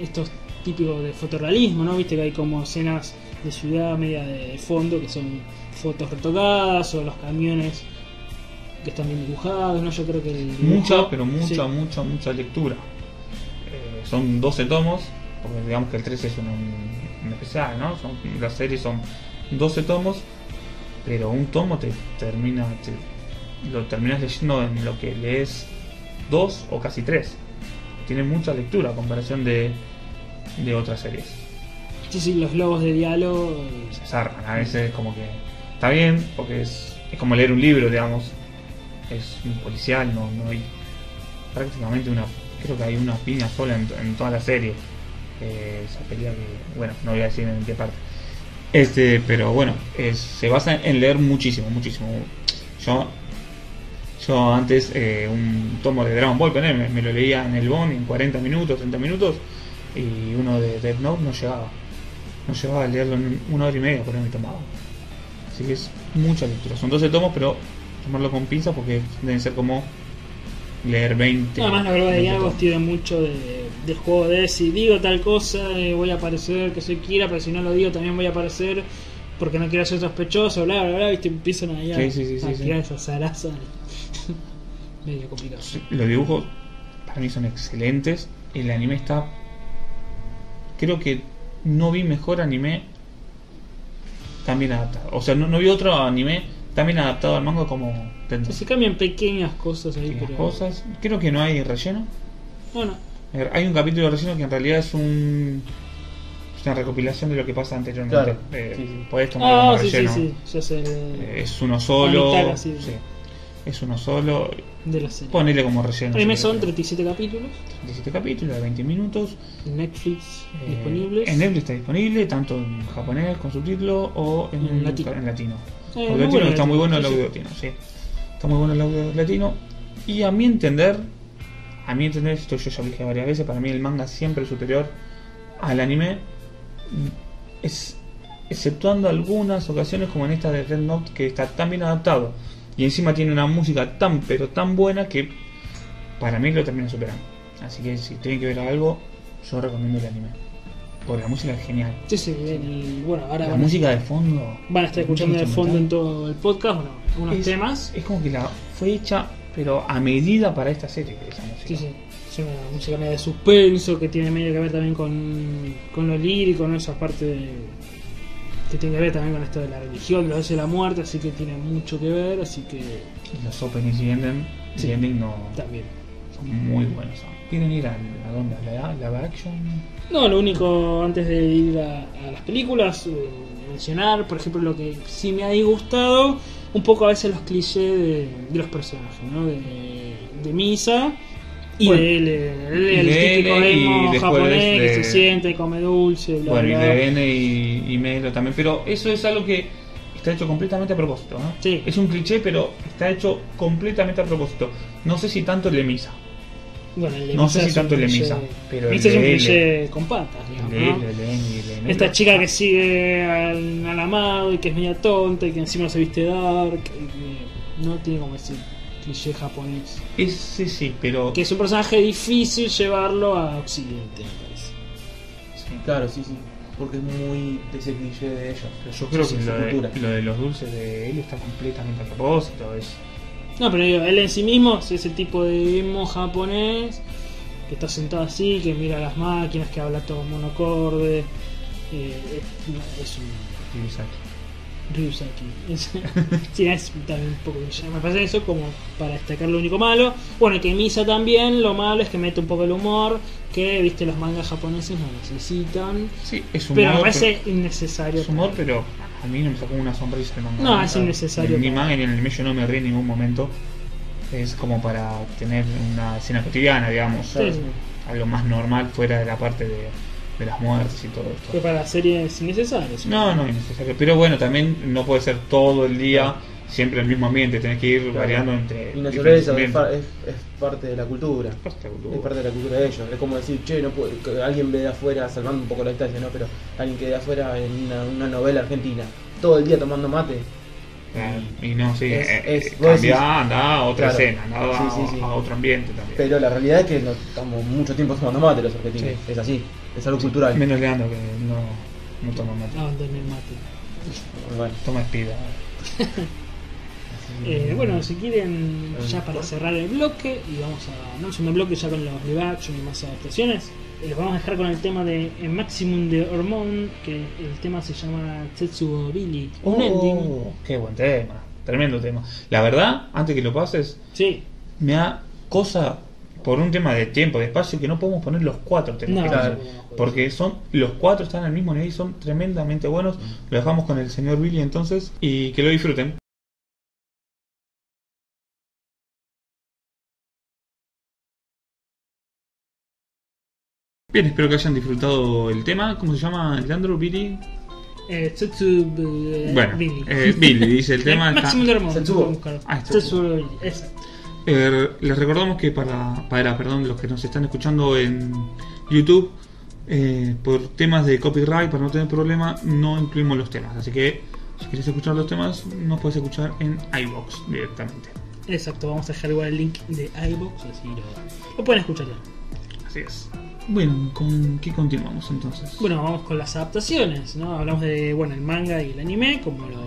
estos típicos de fotorrealismo, ¿no? Viste que hay como escenas de ciudad media de fondo que son fotos retocadas o los camiones que están bien dibujados, ¿no? Yo creo que el dibujo-
Mucha, pero mucha,
sí.
mucha, mucha lectura. Eh, son 12 tomos, porque digamos que el 13 es un, un especial, ¿no? Son, las series son 12 tomos, pero un tomo te termina, te- lo terminas leyendo en lo que lees dos o casi tres. Tiene mucha lectura a comparación de, de otras series.
Sí, sí, los logos de diálogo.
Se zarpan, a veces como que está bien, porque es, es como leer un libro, digamos. Es un policial, no, no hay prácticamente una. Creo que hay una piña sola en, toda la serie. Eh, esa pelea que, bueno, no voy a decir en qué parte. Este, pero bueno, se basa en leer muchísimo, muchísimo. Yo, yo antes eh, un tomo de Dragon Ball, me, me lo leía en el Bond en 40 minutos, 30 minutos, y uno de Death Note no llegaba. No llegaba a leerlo en una hora y media, por ahí me tomaba. Así que es mucha lectura. Son 12 tomos, pero tomarlo con pinza porque deben ser como leer 20.
Además, la verdad de
20
diálogos tiene mucho de, del juego de si digo tal cosa, eh, voy a aparecer que soy Kira, pero si no lo digo también voy a aparecer porque no quiero ser sospechoso, bla, bla, bla, viste, empiezan ahí a,
Sí, sí, sí,
a
sí, sí.
tirar zarazas. Medio complicado.
Los dibujos para mí son excelentes. El anime está. Creo que no vi mejor anime tan bien adaptado. O sea, no, no vi otro anime tan bien adaptado al manga como.
Se cambian pequeñas cosas ahí,
Pequeñas
pero.
cosas. Creo que no hay relleno.
Bueno,
Eh, Hay un capítulo de relleno que en realidad es un. Es una recopilación de lo que pasa anteriormente.
Claro,
Eh,
sí, sí.
Podés tomarlo
ah,
como
sí, sí,
relleno.
sí, ya sé.
Eh, Es uno solo.
mitad, así.
sí. Es uno solo.
De la serie.
Ponele como relleno.
El anime
si
son
querés.
37 capítulos,
37 capítulos de 20 minutos.
Netflix
Eh,
disponibles.
En Netflix está disponible, tanto en japonés con subtítulo o en,
En latino.
en latino.
Eh,
latino está muy bueno el audio latino, sí. Está muy bueno el audio latino. Y a mi entender, a mi entender, esto yo ya lo dije varias veces, para mí el manga siempre es superior al anime. Es, exceptuando algunas ocasiones como en esta de Red Note que está tan bien adaptado y encima tiene una música tan pero tan buena que para mí lo termina superando. Así que si tienen que ver algo, yo recomiendo el anime. Porque la música es genial.
Sí, sí, el- bueno, ahora
La música de fondo.
van a estar escuchando de fondo en todo el podcast, bueno, algunos
es,
temas.
Es como que la fue hecha, pero a medida para esta serie, esa música.
Sí, sí. Es una música media de suspenso que tiene medio que ver también con, con lo lírico, ¿no? Esa parte de- que tiene que ver también con esto de la religión, de dioses de la muerte, así que tiene mucho que ver, así que
Y los openings y ending,
Sí.
y ending no,
también.
son muy buenos. ¿no? ¿Quieren ir a, a dónde? ¿A la, live action?
No, lo único antes de ir a, a las películas, eh, mencionar, por ejemplo, lo que sí me ha disgustado, un poco a veces los clichés de, de los personajes, ¿no? De, de Misa y
Bueno,
de él, el,
y
el típico
y
emo japonés
de-
que se siente, come dulce, bla,
bueno, y de N y, y Melo también. Pero eso es algo que está hecho completamente a propósito. ¿no?
Sí.
Es un cliché, pero está hecho completamente a propósito. No sé si tanto el de Misa.
Bueno, el de
No
Misa
sé si tanto el de Misa, pero
Misa es un cliché con patas,
y.
Esta chica que sigue al, al amado y que es media tonta y que encima se viste dark y que no tiene como ese cliché japonés.
Ese sí, pero.
Que es un personaje difícil llevarlo a Occidente, me parece.
sí.
Claro, sí, sí. Porque es muy de ese cliché de ellos.
Pero yo creo
Sí,
que
sí,
lo de, lo de los dulces de él está completamente a propósito. Es,
No, pero digo, él en sí mismo es ese tipo de emo japonés que está sentado así, que mira las máquinas, que habla todo monocorde. Eh, es, es un Ryusaki. Es, sí, es también un poco. Me parece eso como para destacar lo único malo. Bueno, y que Misa también, lo malo es que mete un poco el humor, que viste los mangas japoneses no necesitan.
sí, es humor.
Pero me parece innecesario.
es humor, pero a mí no me sacó una sonrisa el manga.
No, es innecesario.
Ni manga ni en el anime yo no me río en ningún momento. Es como para tener una escena cotidiana, digamos.
Sí, sí.
Algo más normal fuera de la parte de, de las muertes y todo esto.
Que para la serie es innecesario. sí.
No, no es necesario. Pero bueno, también no puede ser todo el día siempre el mismo ambiente. Tenés que ir
Claro.
variando entre.
Y naturaleza es,
ambientes.
fa- es, es parte de la cultura. Es parte de la cultura de ellos. Es como decir, che, no puedo- que alguien ve de afuera, salvando un poco la distancia, ¿no? Pero alguien que de afuera en una, una novela argentina, todo el día tomando mate.
Claro, Y no, sí,
Es-
eh,
es-
eh,
decís-
cambia, anda a otra
Claro.
escena, anda
Sí,
a,
sí, sí.
a otro ambiente también.
Pero la realidad es que no estamos mucho tiempo tomando mate los argentinos.
Sí.
Es así, es algo cultural.
Menos Leandro que no, no toma mate.
Abandoné el mate.
Bueno,
Toma espida.
Eh, bueno, si quieren, ya para cerrar el bloque, y vamos a. No es un bloque ya con los live action y más adaptaciones. eh, los vamos a dejar con el tema de eh, Maximum de Hormone, que el tema se llama Tetsuo Billy. Un ending.
Oh, qué buen tema. Tremendo tema. La verdad, antes que lo pases,
Sí,
me da cosa por un tema de tiempo, de espacio, que no podemos poner los cuatro temas.
No,
que. Porque son los cuatro están al mismo nivel y son tremendamente buenos. Lo dejamos con el señor Billy entonces y que lo disfruten. Bien, espero que hayan disfrutado el tema. ¿Cómo se llama? Leandro, Billy.
eh, eh,
Bueno,
Billy.
eh, Billy dice el tema. está-
Maximum de Hormone.
Tetsuo.
vamos a buscar.
Ah, está. Eh, les recordamos que para, para perdón, los que nos están escuchando en YouTube, eh, por temas de copyright, para no tener problema, no incluimos los temas. Así que si quieres escuchar los temas, nos puedes escuchar en iBox directamente.
Exacto, vamos a dejar igual el link de iBox, así lo, lo pueden escuchar. ya.
Así es. Bueno, ¿con qué continuamos entonces?
Bueno, vamos con las adaptaciones, ¿no? Hablamos de, bueno, el manga y el anime como lo,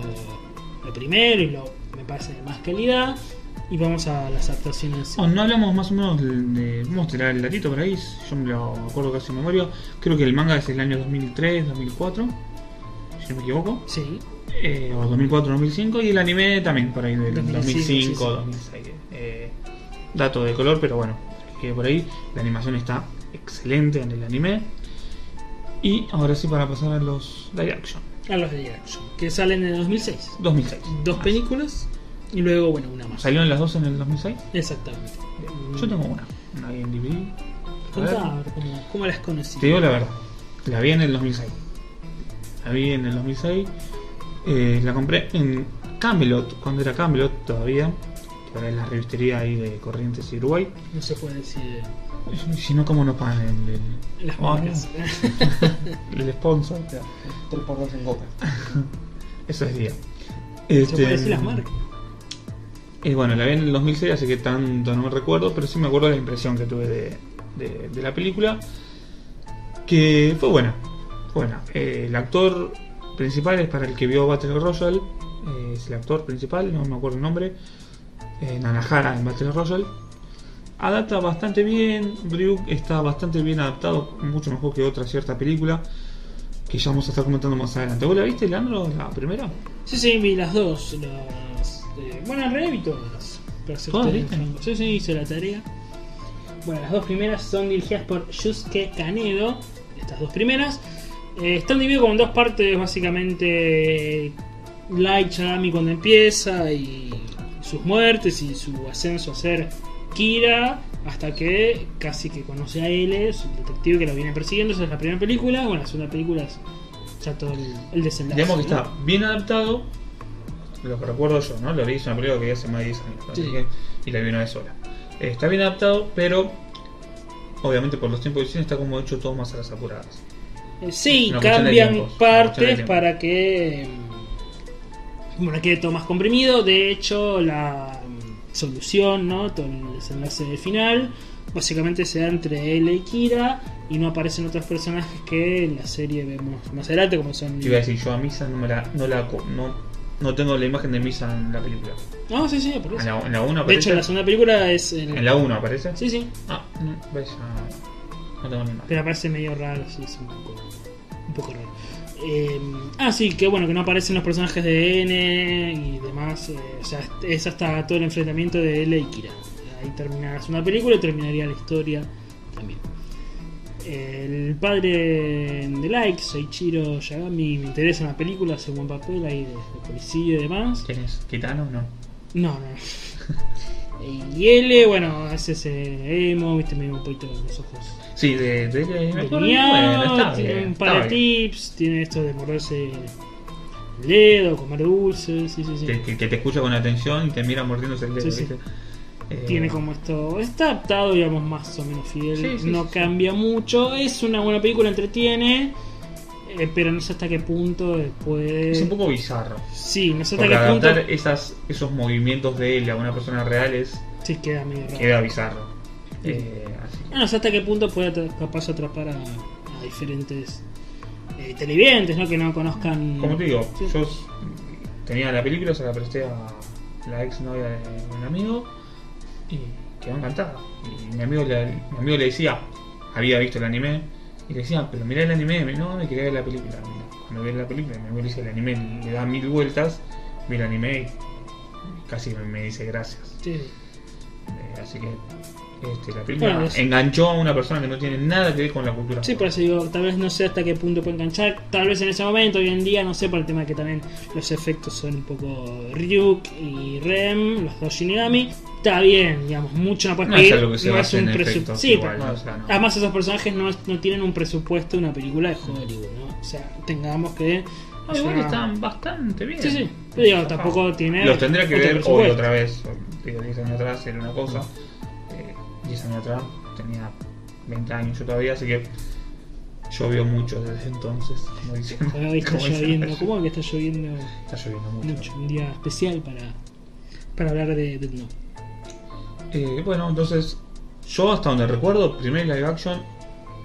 lo primero y lo, me parece, de más calidad. Y vamos a las adaptaciones.
Oh, no hablamos más o menos de, Vamos a tirar el datito por ahí, yo me lo acuerdo casi en memoria. Creo que el manga es el año 2003, 2004, si no me equivoco.
Sí,
Eh, o 2004, 2005 y el anime también por ahí del
2005,
2005,
sí, sí.
2006. Eh, dato de color, pero bueno, que por ahí la animación está excelente en el anime. Y ahora sí para pasar a los live action.
a los de Action, que salen en el 2006.
2006.
Dos películas y luego, bueno, una más.
¿Salieron las dos en el 2006?
Exactamente.
Yo tengo una, una ahí en DVD.
Contá, cómo, cómo las conocí.
Te digo la verdad, la vi en el 2006. La vi en el 2006. eh, la compré en Camelot, cuando era Camelot todavía. Ahora es la revistería ahí de Corrientes y Uruguay.
No se puede decir
Si no, ¿cómo nos pagan el, el,
las
Ah,
marcas.
no, el sponsor?
3x2 en Copa.
Eso es día.
Se
Este,
puede decir las marcas.
Y bueno, la vi en el 2006, así que tanto no me recuerdo, pero sí me acuerdo de la impresión que tuve de, la película. Que fue buena. Fue buena. Eh, el actor principal es para el que vio Battle Royale. eh, es el actor principal, no me acuerdo el nombre. Eh, Nanahara en Battle Royale. Adapta bastante bien. Ryuk está bastante bien adaptado, mucho mejor que otra cierta película. Que ya vamos a estar comentando más adelante. ¿Vos la viste, Leandro, la primera?
Sí, sí, vi las dos. Las, eh, bueno, en realidad vi todas. Sí, sí, hice la tarea. Bueno, las dos primeras son dirigidas por Yusuke Kanedo. Estas dos primeras. Eh, están divididas como en dos partes, básicamente. Light Yagami cuando empieza y sus muertes y su ascenso a ser Kira. Hasta que casi que conoce a L, su detective que lo viene persiguiendo. Esa es la primera película. Bueno, la segunda película es ya todo el, el desenlace.
Digamos que
¿no?
está bien adaptado, lo que recuerdo yo, ¿no? Lo vi, es una película que hace más de 10 años, así
Sí.
que- y la vi una vez sola. Eh, está bien adaptado, pero obviamente por los tiempos de cine está como hecho todo más a las apuradas.
Eh, Sí,
Una
cambian
tiempos,
partes para que mm, bueno, quede todo más comprimido. De hecho, la mm, solución, ¿no? Todo el desenlace final, básicamente se da entre él y Kira y no aparecen otros personajes que en la serie vemos más adelante, como son.
Te iba a decir, yo a Misa no me la, no la no, no tengo la imagen de Misa en la película.
No, sí, sí, aparece.
En la, en la 1
de hecho, en la segunda película es. el-
en la 1 aparece.
Sí, sí,
Ah, no, ves, ya no tengo ni imagen.
pero aparece medio raro, sí, es un poco, un poco raro. Eh, ah, sí, que bueno, que no aparecen los personajes de N y demás. eh, o sea, es hasta todo el enfrentamiento de L y Kira. Ahí termina una película y terminaría la historia también. El padre de Like, Soichiro Yagami, me interesa en la película, hace buen papel ahí de, de policía y demás.
¿Quién es? ¿Kitano? No.
No, no. y L, bueno, es ese emo, viste, medio un poquito los ojos
Sí, de, de, de, me Bueno, está
tiene
bien,
un par de
bien.
tips, tiene esto de morderse el dedo, comer dulces, sí, sí, sí.
Que, que- que te escucha con atención y te mira mordiéndose el dedo,
Sí, sí.
Eh,
Tiene como esto, está adaptado, digamos, más o menos fiel,
Sí, sí,
no
sí,
cambia mucho, es una buena película, entretiene. eh, pero no sé hasta qué punto puede.
Es un poco bizarro.
Sí, no sé hasta
Porque
qué punto.
adaptar esas, esos movimientos de él a una persona real es,
Sí, queda medio raro.
queda bizarro. Eh, así
no sé hasta qué punto puede capaz atrapar a, a diferentes eh, televidentes, ¿no? Que no conozcan.
Como te digo, yo tenía la película, se la presté a la ex novia de un amigo y quedó encantada. Y mi amigo le, mi amigo le decía, había visto el anime, y le decía, pero mirá el anime, no, me quería ver la película. Cuando ve la película, mi amigo le dice el anime, le da mil vueltas, vi el anime y casi me, dice gracias.
Sí.
Eh, así que este, la película
Bueno,
enganchó a una persona que no tiene nada que ver con la cultura.
Sí, por eso digo, tal vez no sé hasta qué punto puede enganchar. Tal vez en ese momento, hoy en día, no sé, por el tema que también los efectos son un poco Ryuk y Rem, los dos Shinigami. Está bien, digamos, mucho no puedes
No es
pedir.
algo que se
no es un presu-
efectos
Sí,
igual,
pero-
¿no? O sea, no.
Además, esos personajes no, no tienen un presupuesto de una película de Hollywood, ¿no? O sea, tengamos que.
Ah, igual
una-
están bastante bien.
Sí, sí. Pero digo, tampoco tiene.
Los tendría que ver hoy
presupuesto.
otra vez. Digo, 10 años atrás era una cosa. eh, 10 años atrás tenía 20 años yo todavía, así que llovió mucho desde entonces. Como dicen,
Hoy está
como dicen
lloviendo.
allá.
¿Cómo que está lloviendo
Está lloviendo mucho.
mucho? Un día especial para, para hablar de Death Note.
Eh, bueno, entonces, yo hasta donde recuerdo, primer live action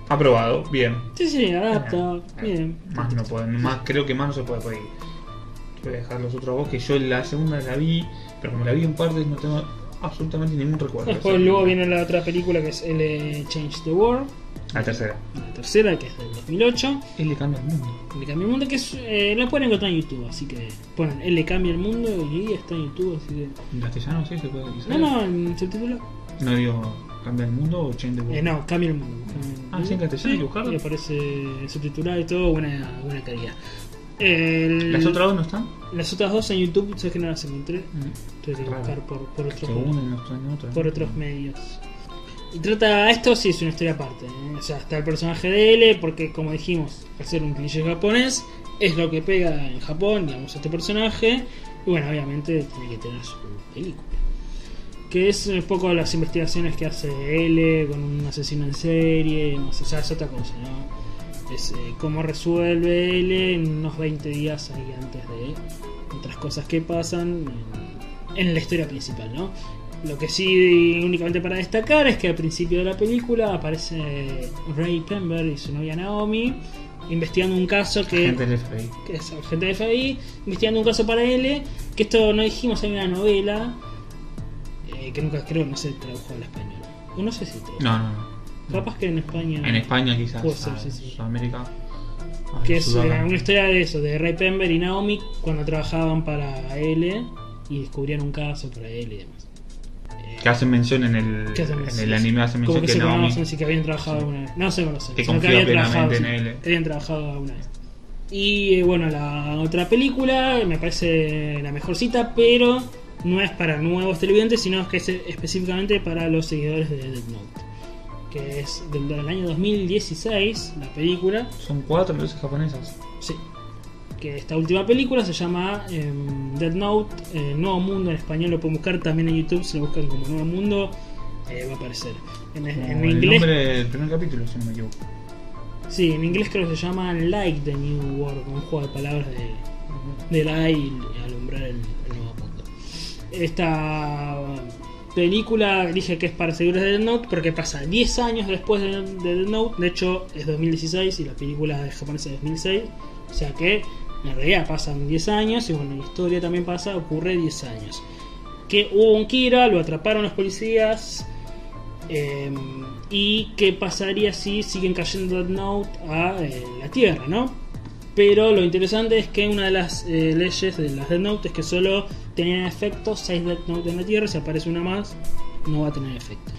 aprobado, bien.
Sí, sí, adapta.
Eh,
Bien.
Más no pueden, más creo que más no se puede pedir. Voy a dejar los otros dos que yo la segunda la vi, pero como la vi en partes no tengo absolutamente ningún recuerdo.
Después luego viene la otra película que es L Change the World,
La tercera.
la tercera que es del 2008.
Él le cambia el mundo.
Le cambia el mundo que es, eh, la pueden encontrar en YouTube, así que ponen le cambia el mundo y está en YouTube, así que...
En castellano sí se puede utilizar.
No, no, en subtítulo.
No digo cambia el mundo o change the world.
Eh, no, cambia el mundo. Cambia el
Ah,
mundo.
sí, en castellano, buscarlo.
Y aparece subtitulado y todo, buena, buena calidad. El-
¿Las otras dos no están?
las otras dos en YouTube, sé que no las encontré. Tuve que buscar por, por otros
no
por otros medios. Y trata esto sí es una historia aparte. ¿eh? O sea, está el personaje de L, porque como dijimos, al ser un cliché japonés, es lo que pega en Japón, digamos, este personaje. Y bueno, obviamente tiene que tener su película. Que es un poco las investigaciones que hace L con un asesino en serie, y demás. o sea, es otra cosa, ¿no? Es eh, cómo resuelve L en unos 20 días ahí antes de otras cosas que pasan en, en la historia principal, ¿no? Lo que sí únicamente para destacar es que al principio de la película aparece Ray Pember y su novia Naomi investigando un caso que,
Gente del FBI.
que es agente de FBI, investigando un caso para L, que esto no dijimos, hay una novela eh, que nunca creo no se tradujo al español. No sé si tradujo.
No, no, no.
Capaz que en España.
En España quizás.
Puede ser,
a
sí, sí.
Sudamérica. a
Que es eh, una historia de eso, de Ray Pember y Naomi cuando trabajaban para L y descubrían un caso para L y demás. Eh,
Que hacen mención en el, en
Sí,
el
sí.
anime, hacen
Como
mención
que
que,
se
Naomi.
conocen, sí que habían trabajado alguna vez. No se conocen,
Que confía
habían trabajado, sí,
en él.
que habían trabajado alguna vez. Y eh, bueno, la otra película me parece la mejor cita, pero no es para nuevos televidentes, sino que es específicamente para los seguidores de Death Note. Que es del, del año 2016, la película.
Son cuatro luces japonesas.
Sí. Que esta última película se llama eh, Dead Note, eh, Nuevo Mundo en español, lo pueden buscar también en YouTube, si lo buscan como Nuevo Mundo, eh, va a aparecer. En, en
el
inglés,
nombre del primer capítulo, si no me equivoco.
sí, en inglés creo que se llama Like the New World, un juego de palabras de, de la y alumbrar el, el nuevo mundo. Esta película dije que es para seguidores de Dead Note porque pasa 10 años después de, de Note, de hecho es 2016 y la película es japonesa de 2006, o sea que en realidad pasan 10 años y bueno, la historia también pasa, ocurre 10 años. Que hubo un Kira, lo atraparon los policías. eh, y qué pasaría si siguen cayendo Death Note a eh, la Tierra, ¿no? Pero lo interesante es que una de las eh, leyes de las Death Note es que solo tenían efecto 6 Death Note en la Tierra, si aparece una más, no va a tener efecto.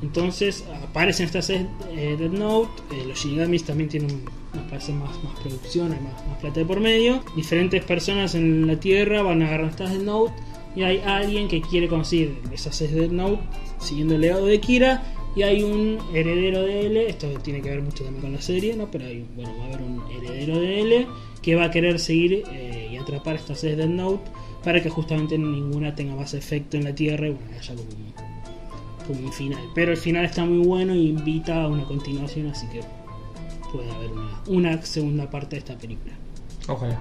Entonces aparecen estas 6 eh, Note, eh, los Shinigamis también tienen, nos más, más producción, hay más, más plata de por medio. Diferentes personas en la Tierra van a agarrar estas Death Note y hay alguien que quiere conseguir esas 6 Death Note siguiendo el legado de Kira y hay un heredero de L, esto tiene que ver mucho también con la serie, ¿no? Pero hay, bueno, va a haber un heredero de L que va a querer seguir eh, y atrapar estas 6 Death Note para que justamente ninguna tenga más efecto en la Tierra y bueno, haya como un, como un final. Pero el final está muy bueno y invita a una continuación, así que puede haber una, una segunda parte de esta película.
Ojalá.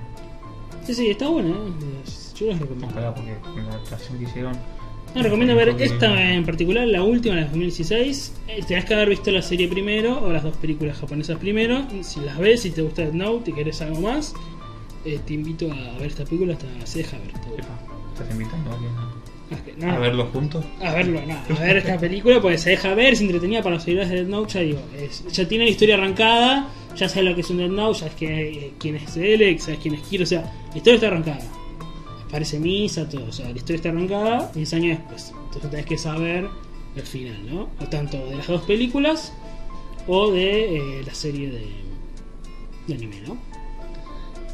Sí, sí, está buena, ¿eh? Yo les recomiendo.
Ojalá porque la adaptación que hicieron.
No, recomiendo ver esta en particular, la última, la de 2016. Eh, Tenés que haber visto la serie primero o las dos películas japonesas primero. Si las ves, si te gusta Death Note y querés algo más, eh, te invito a ver esta película. Hasta se deja ver.
¿Estás invitando a alguien a-
Ah,
a verlos juntos?
a verlo, no, a ver esta película porque se deja ver, es entretenida para los seguidores de Death Note, ya digo, es- ya tiene la historia arrancada, ya sabes lo que es un Death Note, ya es que, eh, quién es Alex, sabes quién es Kiro, o sea, la historia está arrancada. Aparece Misa, todo, o sea, la historia está arrancada 10 años después. Entonces tenés que saber el final, ¿no? O tanto de las dos películas o de eh, la serie de, de anime, ¿no?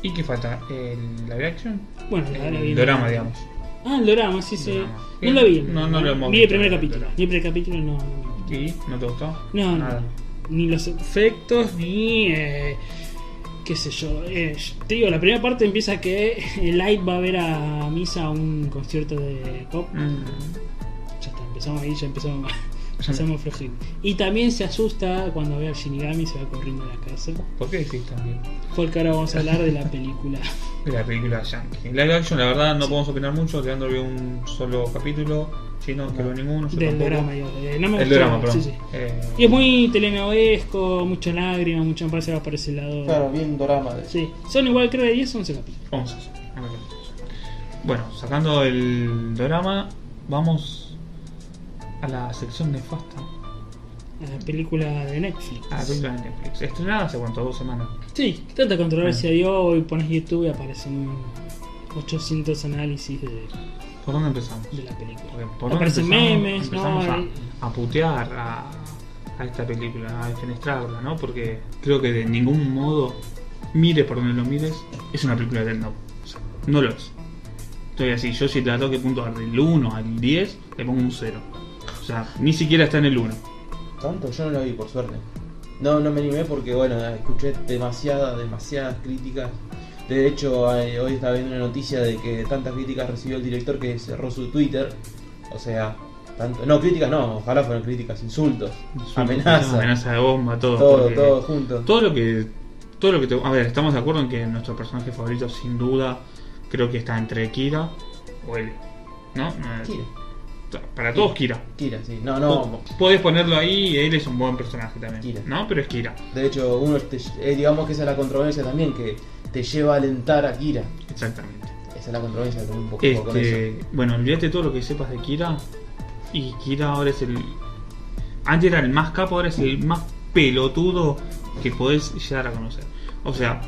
¿Y qué falta? ¿El live action?
Bueno, vi-
El drama, digamos.
Ah, el drama, sí, sí.
Drama.
No lo vi.
No, no lo hemos
Vi el primer
el
capítulo. Vi el primer capítulo, no. no.
¿Y? ¿No te gustó?
No, no,
Nada.
ni los efectos, ni eh, qué sé yo. Eh, te digo, la primera parte empieza que Light va a ver a Misa a un concierto de pop.
Mm,
Ya está, empezamos ahí, ya empezamos, Y también se asusta cuando ve al Shinigami y se va corriendo a la casa.
¿Por qué decís también?
Porque ahora vamos a hablar de la película.
De la película Yankee. En live action, la verdad, no podemos opinar mucho. Leandro vio un solo capítulo. Chino, no vio ninguno. yo
del drama, yo, eh, no me
El
gustó,
drama, perdón.
sí, sí.
Eh,
Y es muy telenovelesco, mucha lágrima, mucha que va por ese lado.
Claro, bien dorama de
Sí, son igual creo de 10 o 11 capítulos.
11. Bueno, sacando el drama, vamos a la sección nefasta.
La película de Netflix.
A la película de Netflix. Estrenada hace cuánto, dos semanas.
Sí, tanta controversia dio. Hoy pones YouTube y aparecen 800 análisis de,
¿Por dónde empezamos?
de la película.
Por dónde
Aparecen
empezamos,
memes,
empezamos
¿no?
a, a putear a, a esta película, a defenestrarla, ¿no? Porque creo que de ningún modo, mire por donde lo mires, es una película de Note. O sea, no lo es. Estoy así, yo si la tengo que puntuar del 1 al 10, le pongo un 0. O sea, ni siquiera está en el 1.
Tanto yo no lo vi, por suerte. No, no me animé porque, bueno, escuché demasiadas, demasiadas críticas. De hecho, eh, hoy estaba viendo una noticia de que tantas críticas recibió el director que cerró su Twitter. O sea, tanto, no, críticas no, ojalá fueran críticas, insultos, amenazas,
Amenaza de bomba, todo.
todo, todo junto.
todo lo que todo lo que te, a ver estamos de acuerdo en que nuestro personaje favorito sin duda creo que está entre Kira o él No,
Kira,
para todos Kira
Kira, sí. No, no,
Podés ponerlo ahí, él es un buen personaje también,
Kira.
¿no? Pero es Kira,
de hecho, uno te- eh, digamos que esa es la controversia también, que te lleva a alentar a Kira.
exactamente.
Esa es la controversia también un poco con eso.
Este, bueno, olvídate todo lo que sepas de Kira. Y Kira ahora es el. Antes era el más capo, ahora es el más pelotudo que podés llegar a conocer. O sea,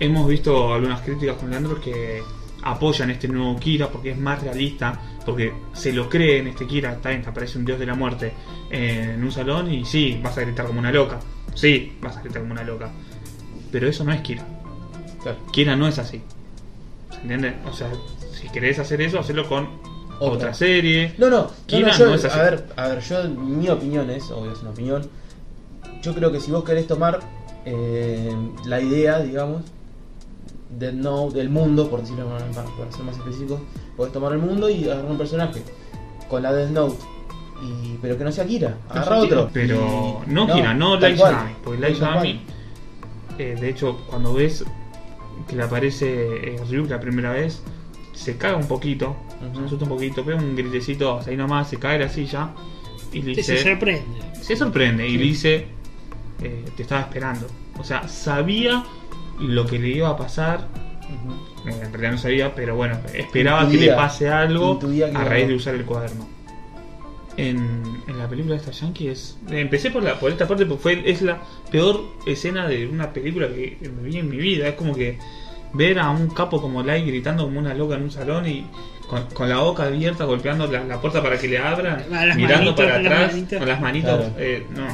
hemos visto algunas críticas con Leandro que apoyan este nuevo Kira porque es más realista, porque se lo cree en este Kira, está bien, aparece un dios de la muerte en un salón y sí, vas a gritar como una loca. Sí, vas a gritar como una loca. Pero eso no es Kira.
Claro.
Kira no es así. ¿Se entiende? O sea, si querés hacer eso, hacerlo con
Otra.
otra, serie.
No, no, no,
Kira
no, yo,
no es así.
a ver, a ver, yo mi opinión es, obvio es una opinión. Yo creo que si vos querés tomar eh, la idea, digamos, del no, del mundo, por decirlo para, para ser más específico, podés tomar el mundo y agarrar un personaje con la Death Note. Y, pero que no sea Kira, agarra otro.
Pero
Y-
no, Kira, no Light Yagami. Porque Light. Yagami, eh, de hecho, cuando ves que le aparece eh, Ryuk la primera vez, se caga un poquito,
Ujú.
se asusta un poquito, pega un gritecito o sea, ahí nomás, se cae la silla y le dice.
se sorprende.
se sorprende y le dice eh, te estaba esperando o sea sabía lo que le iba a pasar eh, en realidad no sabía pero bueno esperaba que le pase algo a raíz de usar el cuaderno. En, en la película de esta Yankee es empecé por la por esta parte porque fue es la peor escena de una película que me vi en mi vida. Es como que ver a un capo como Light gritando como una loca en un salón y con, con la boca abierta golpeando la, la puerta para que le abran mirando
manitos,
para atrás con las manitos
Claro.
eh, no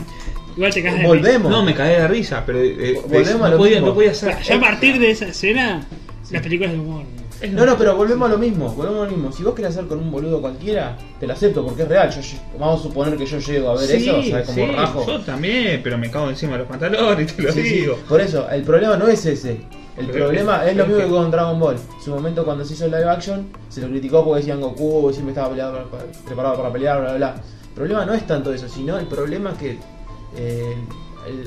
Igual te cagas de
Volvemos.
no, me caí de risa, pero eh,
Volvemos a
no,
lo
podía,
mismo.
no podía ser.
Ya a partir de esa escena, las películas de humor.
No, no, pero volvemos a lo mismo, volvemos a lo mismo. Si vos querés hacer con un boludo cualquiera, te lo acepto porque es real. Yo, yo- vamos a suponer que yo llego a ver
sí,
eso, ¿sabes cómo
sí,
rajo?
Yo también, pero me cago encima de los pantalones, te lo
Sí, sí,
digo.
Por eso, el problema no es ese. El
Pero
problema
es-
es, lo
es
mismo
que-
que con Dragon Ball. En su momento cuando se hizo el live action, se lo criticó porque decían Goku siempre estaba peleado para- preparado para pelear, bla, bla, bla. El problema no es tanto eso, sino el problema es que eh,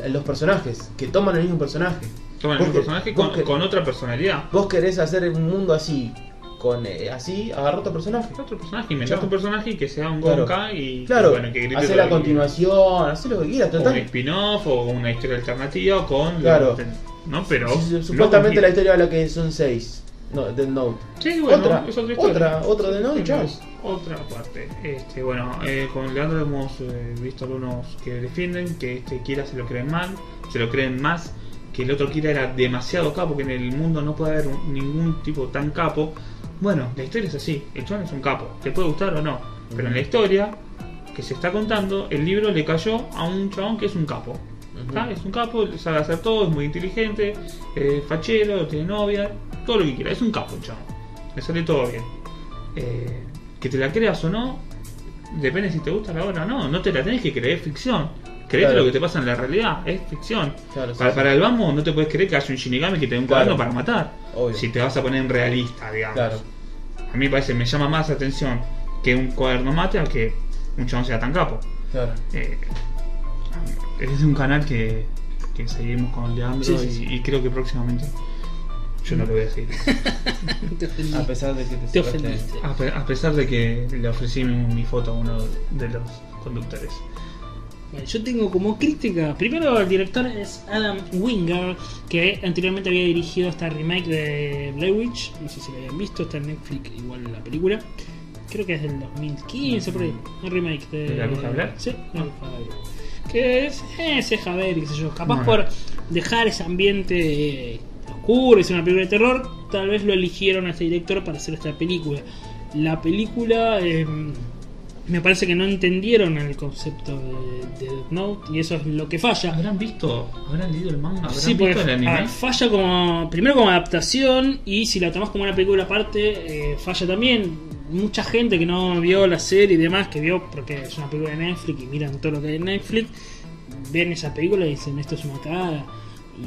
el- los personajes, que toman el mismo personaje.
Toma el mismo personaje con, con otra personalidad.
Vos querés hacer un mundo así, con eh, así, agarra otro personaje.
Otro personaje, inventaste un personaje y que sea un
Claro.
Gonka y
Claro,
bueno, que grite
hacer la
lo
continuación, hacer lo que quieras,
quiera. O un
total.
spin-off o una historia alternativa con.
Claro.
¿No? Pero.
Supuestamente la historia habla que son seis. No, Death Note.
Sí, bueno,
otra,
es otra historia.
otra, otra de Note y chao.
Otra parte. Este, bueno, eh, con Leandro hemos eh, visto algunos que defienden que este Kira se lo creen mal, se lo creen más, que el otro Kira era demasiado capo, que en el mundo no puede haber un- ningún tipo tan capo. Bueno, la historia es así, el chabón es un capo, te puede gustar o no, pero en la historia que se está contando, el libro le cayó a un chabón que es un capo. ¿Está? Es un capo, sabe hacer todo, es muy inteligente, es fachero, tiene novia, todo lo que quiera. Es un capo chabón. Le sale todo bien. Eh, que te la creas o no, depende si te gusta la obra o no. No te la tenés que creer, es ficción. Creete
Claro.
lo que te pasa en la realidad, es ficción.
Claro, sí,
para,
sí.
para el vamos no te puedes creer que haya un Shinigami que te dé un
Claro.
cuaderno para matar.
Obvio.
Si te vas a poner en realista, digamos.
Claro.
A mí me parece, me llama más atención que un cuaderno mate a que un chabón sea tan capo.
Claro.
Eh, es un canal que, que seguimos con Leandro
Sí, sí,
y,
sí.
y creo que próximamente yo no lo voy a seguir.
A pesar de que te,
Te ofendiste.
A, pe- a pesar de que le ofrecí mi, mi foto a uno de los conductores.
Bueno, yo tengo como crítica, primero el director es Adam Winger, que anteriormente había dirigido esta remake de Blair Witch, no sé si lo habían visto, está en Netflix igual la película, creo que es del 2015 por ahí, un remake de...
¿De la Bruja de Blair?
Sí, la Bruja de Blair. Que es, eh, se deja ver, qué sé yo, capaz
Bueno.
por dejar ese ambiente eh, oscuro, es una película de terror, tal vez lo eligieron a este director para hacer esta película. La película... eh, me parece que no entendieron el concepto de, de Death Note y eso es lo que falla.
¿Habrán visto? ¿Habrán leído el manga? ¿Habrán
Sí,
visto el anime?
ah, falla como primero como adaptación y si la tomás como una película aparte eh, falla también. Mucha gente que no vio la serie y demás, que vio porque es una película de Netflix y miran todo lo que hay en Netflix, ven esa película y dicen esto es una cagada.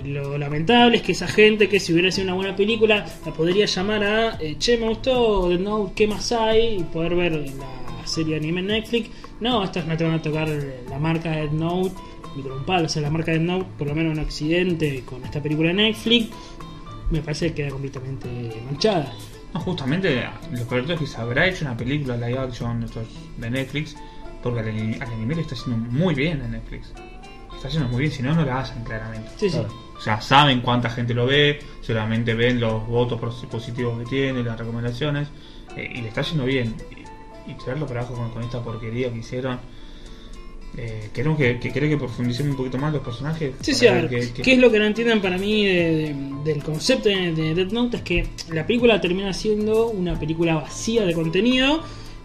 Y lo lamentable es que esa gente que si hubiera sido una buena película la podría llamar a eh, che me gustó Death Note, ¿qué más hay? y poder ver la serie de anime en Netflix. No, estas no te van a tocar la marca Death Note ni con un palo. O sea, la marca Death Note, por lo menos en Occidente, con esta película de Netflix, me parece que queda completamente manchada.
No, justamente lo correcto es que se habrá hecho una película live action estos de Netflix, porque al, ani- al anime le está haciendo muy bien en Netflix. Está haciendo muy bien, si no, no la hacen claramente.
Sí, sí.
O sea, saben cuánta gente lo ve, solamente ven los votos pos- positivos que tiene, las recomendaciones, eh, y le está yendo bien. Y, tirarlo para abajo con, con esta porquería que hicieron. Eh, queremos que, que, creo que profundicemos un poquito más los personajes.
Sí, sí, a
ver
ver,
que- que-
¿qué es lo que no entienden para mí de- de- del concepto de, de Death Note? Es que la película termina siendo una película vacía de contenido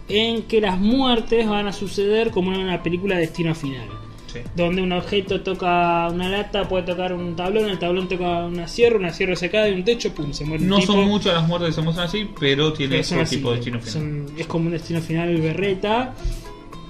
en que las muertes van a suceder como en una película de destino final.
Sí.
Donde un objeto toca una lata, puede tocar un tablón, el tablón toca una sierra, una sierra se cae de un techo, pum, se muere un
No
tipo.
son muchas las muertes que se muestran así, pero tiene ese tipo de destino final.
son- es como un destino final berreta,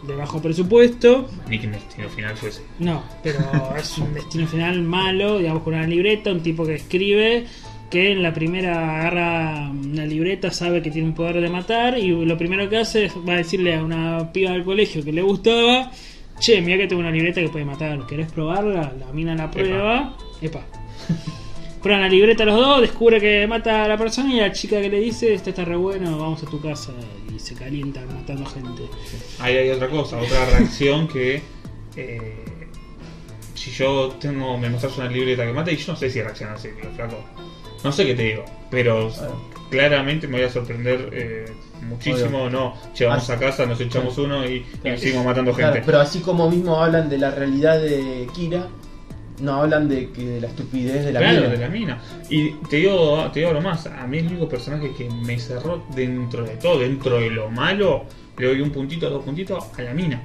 de bajo presupuesto.
Ni que el destino final fuese.
No, pero es un destino final malo, digamos, con una libreta, un tipo que escribe que en la primera agarra una libreta, sabe que tiene un poder de matar y lo primero que hace es va a decirle a una piba del colegio que le gustaba, che, mira que tengo una libreta que puede matar, ¿querés probarla? La mina la prueba, epa. Prueban la libreta los dos, descubre que mata a la persona y la chica que le dice, este está re bueno, vamos a tu casa y se calientan matando gente.
Ahí hay otra cosa, otra reacción que. eh, si yo tengo, me mostras una libreta que mata y yo no sé si reacciona así, digo, flaco. No sé qué te digo, pero. Claramente me voy a sorprender eh, muchísimo. No, llevamos
Ah,
a casa, nos echamos uno y, y
Claro.
seguimos matando
Claro,
gente.
pero así como mismo hablan de la realidad de Kira, no hablan de, que, de la estupidez de la
Claro,
mina.
de la mina. Y te digo, te digo lo más, a mí el único personaje que me cerró dentro de todo, dentro de lo malo, le doy un puntito, dos puntitos a la mina,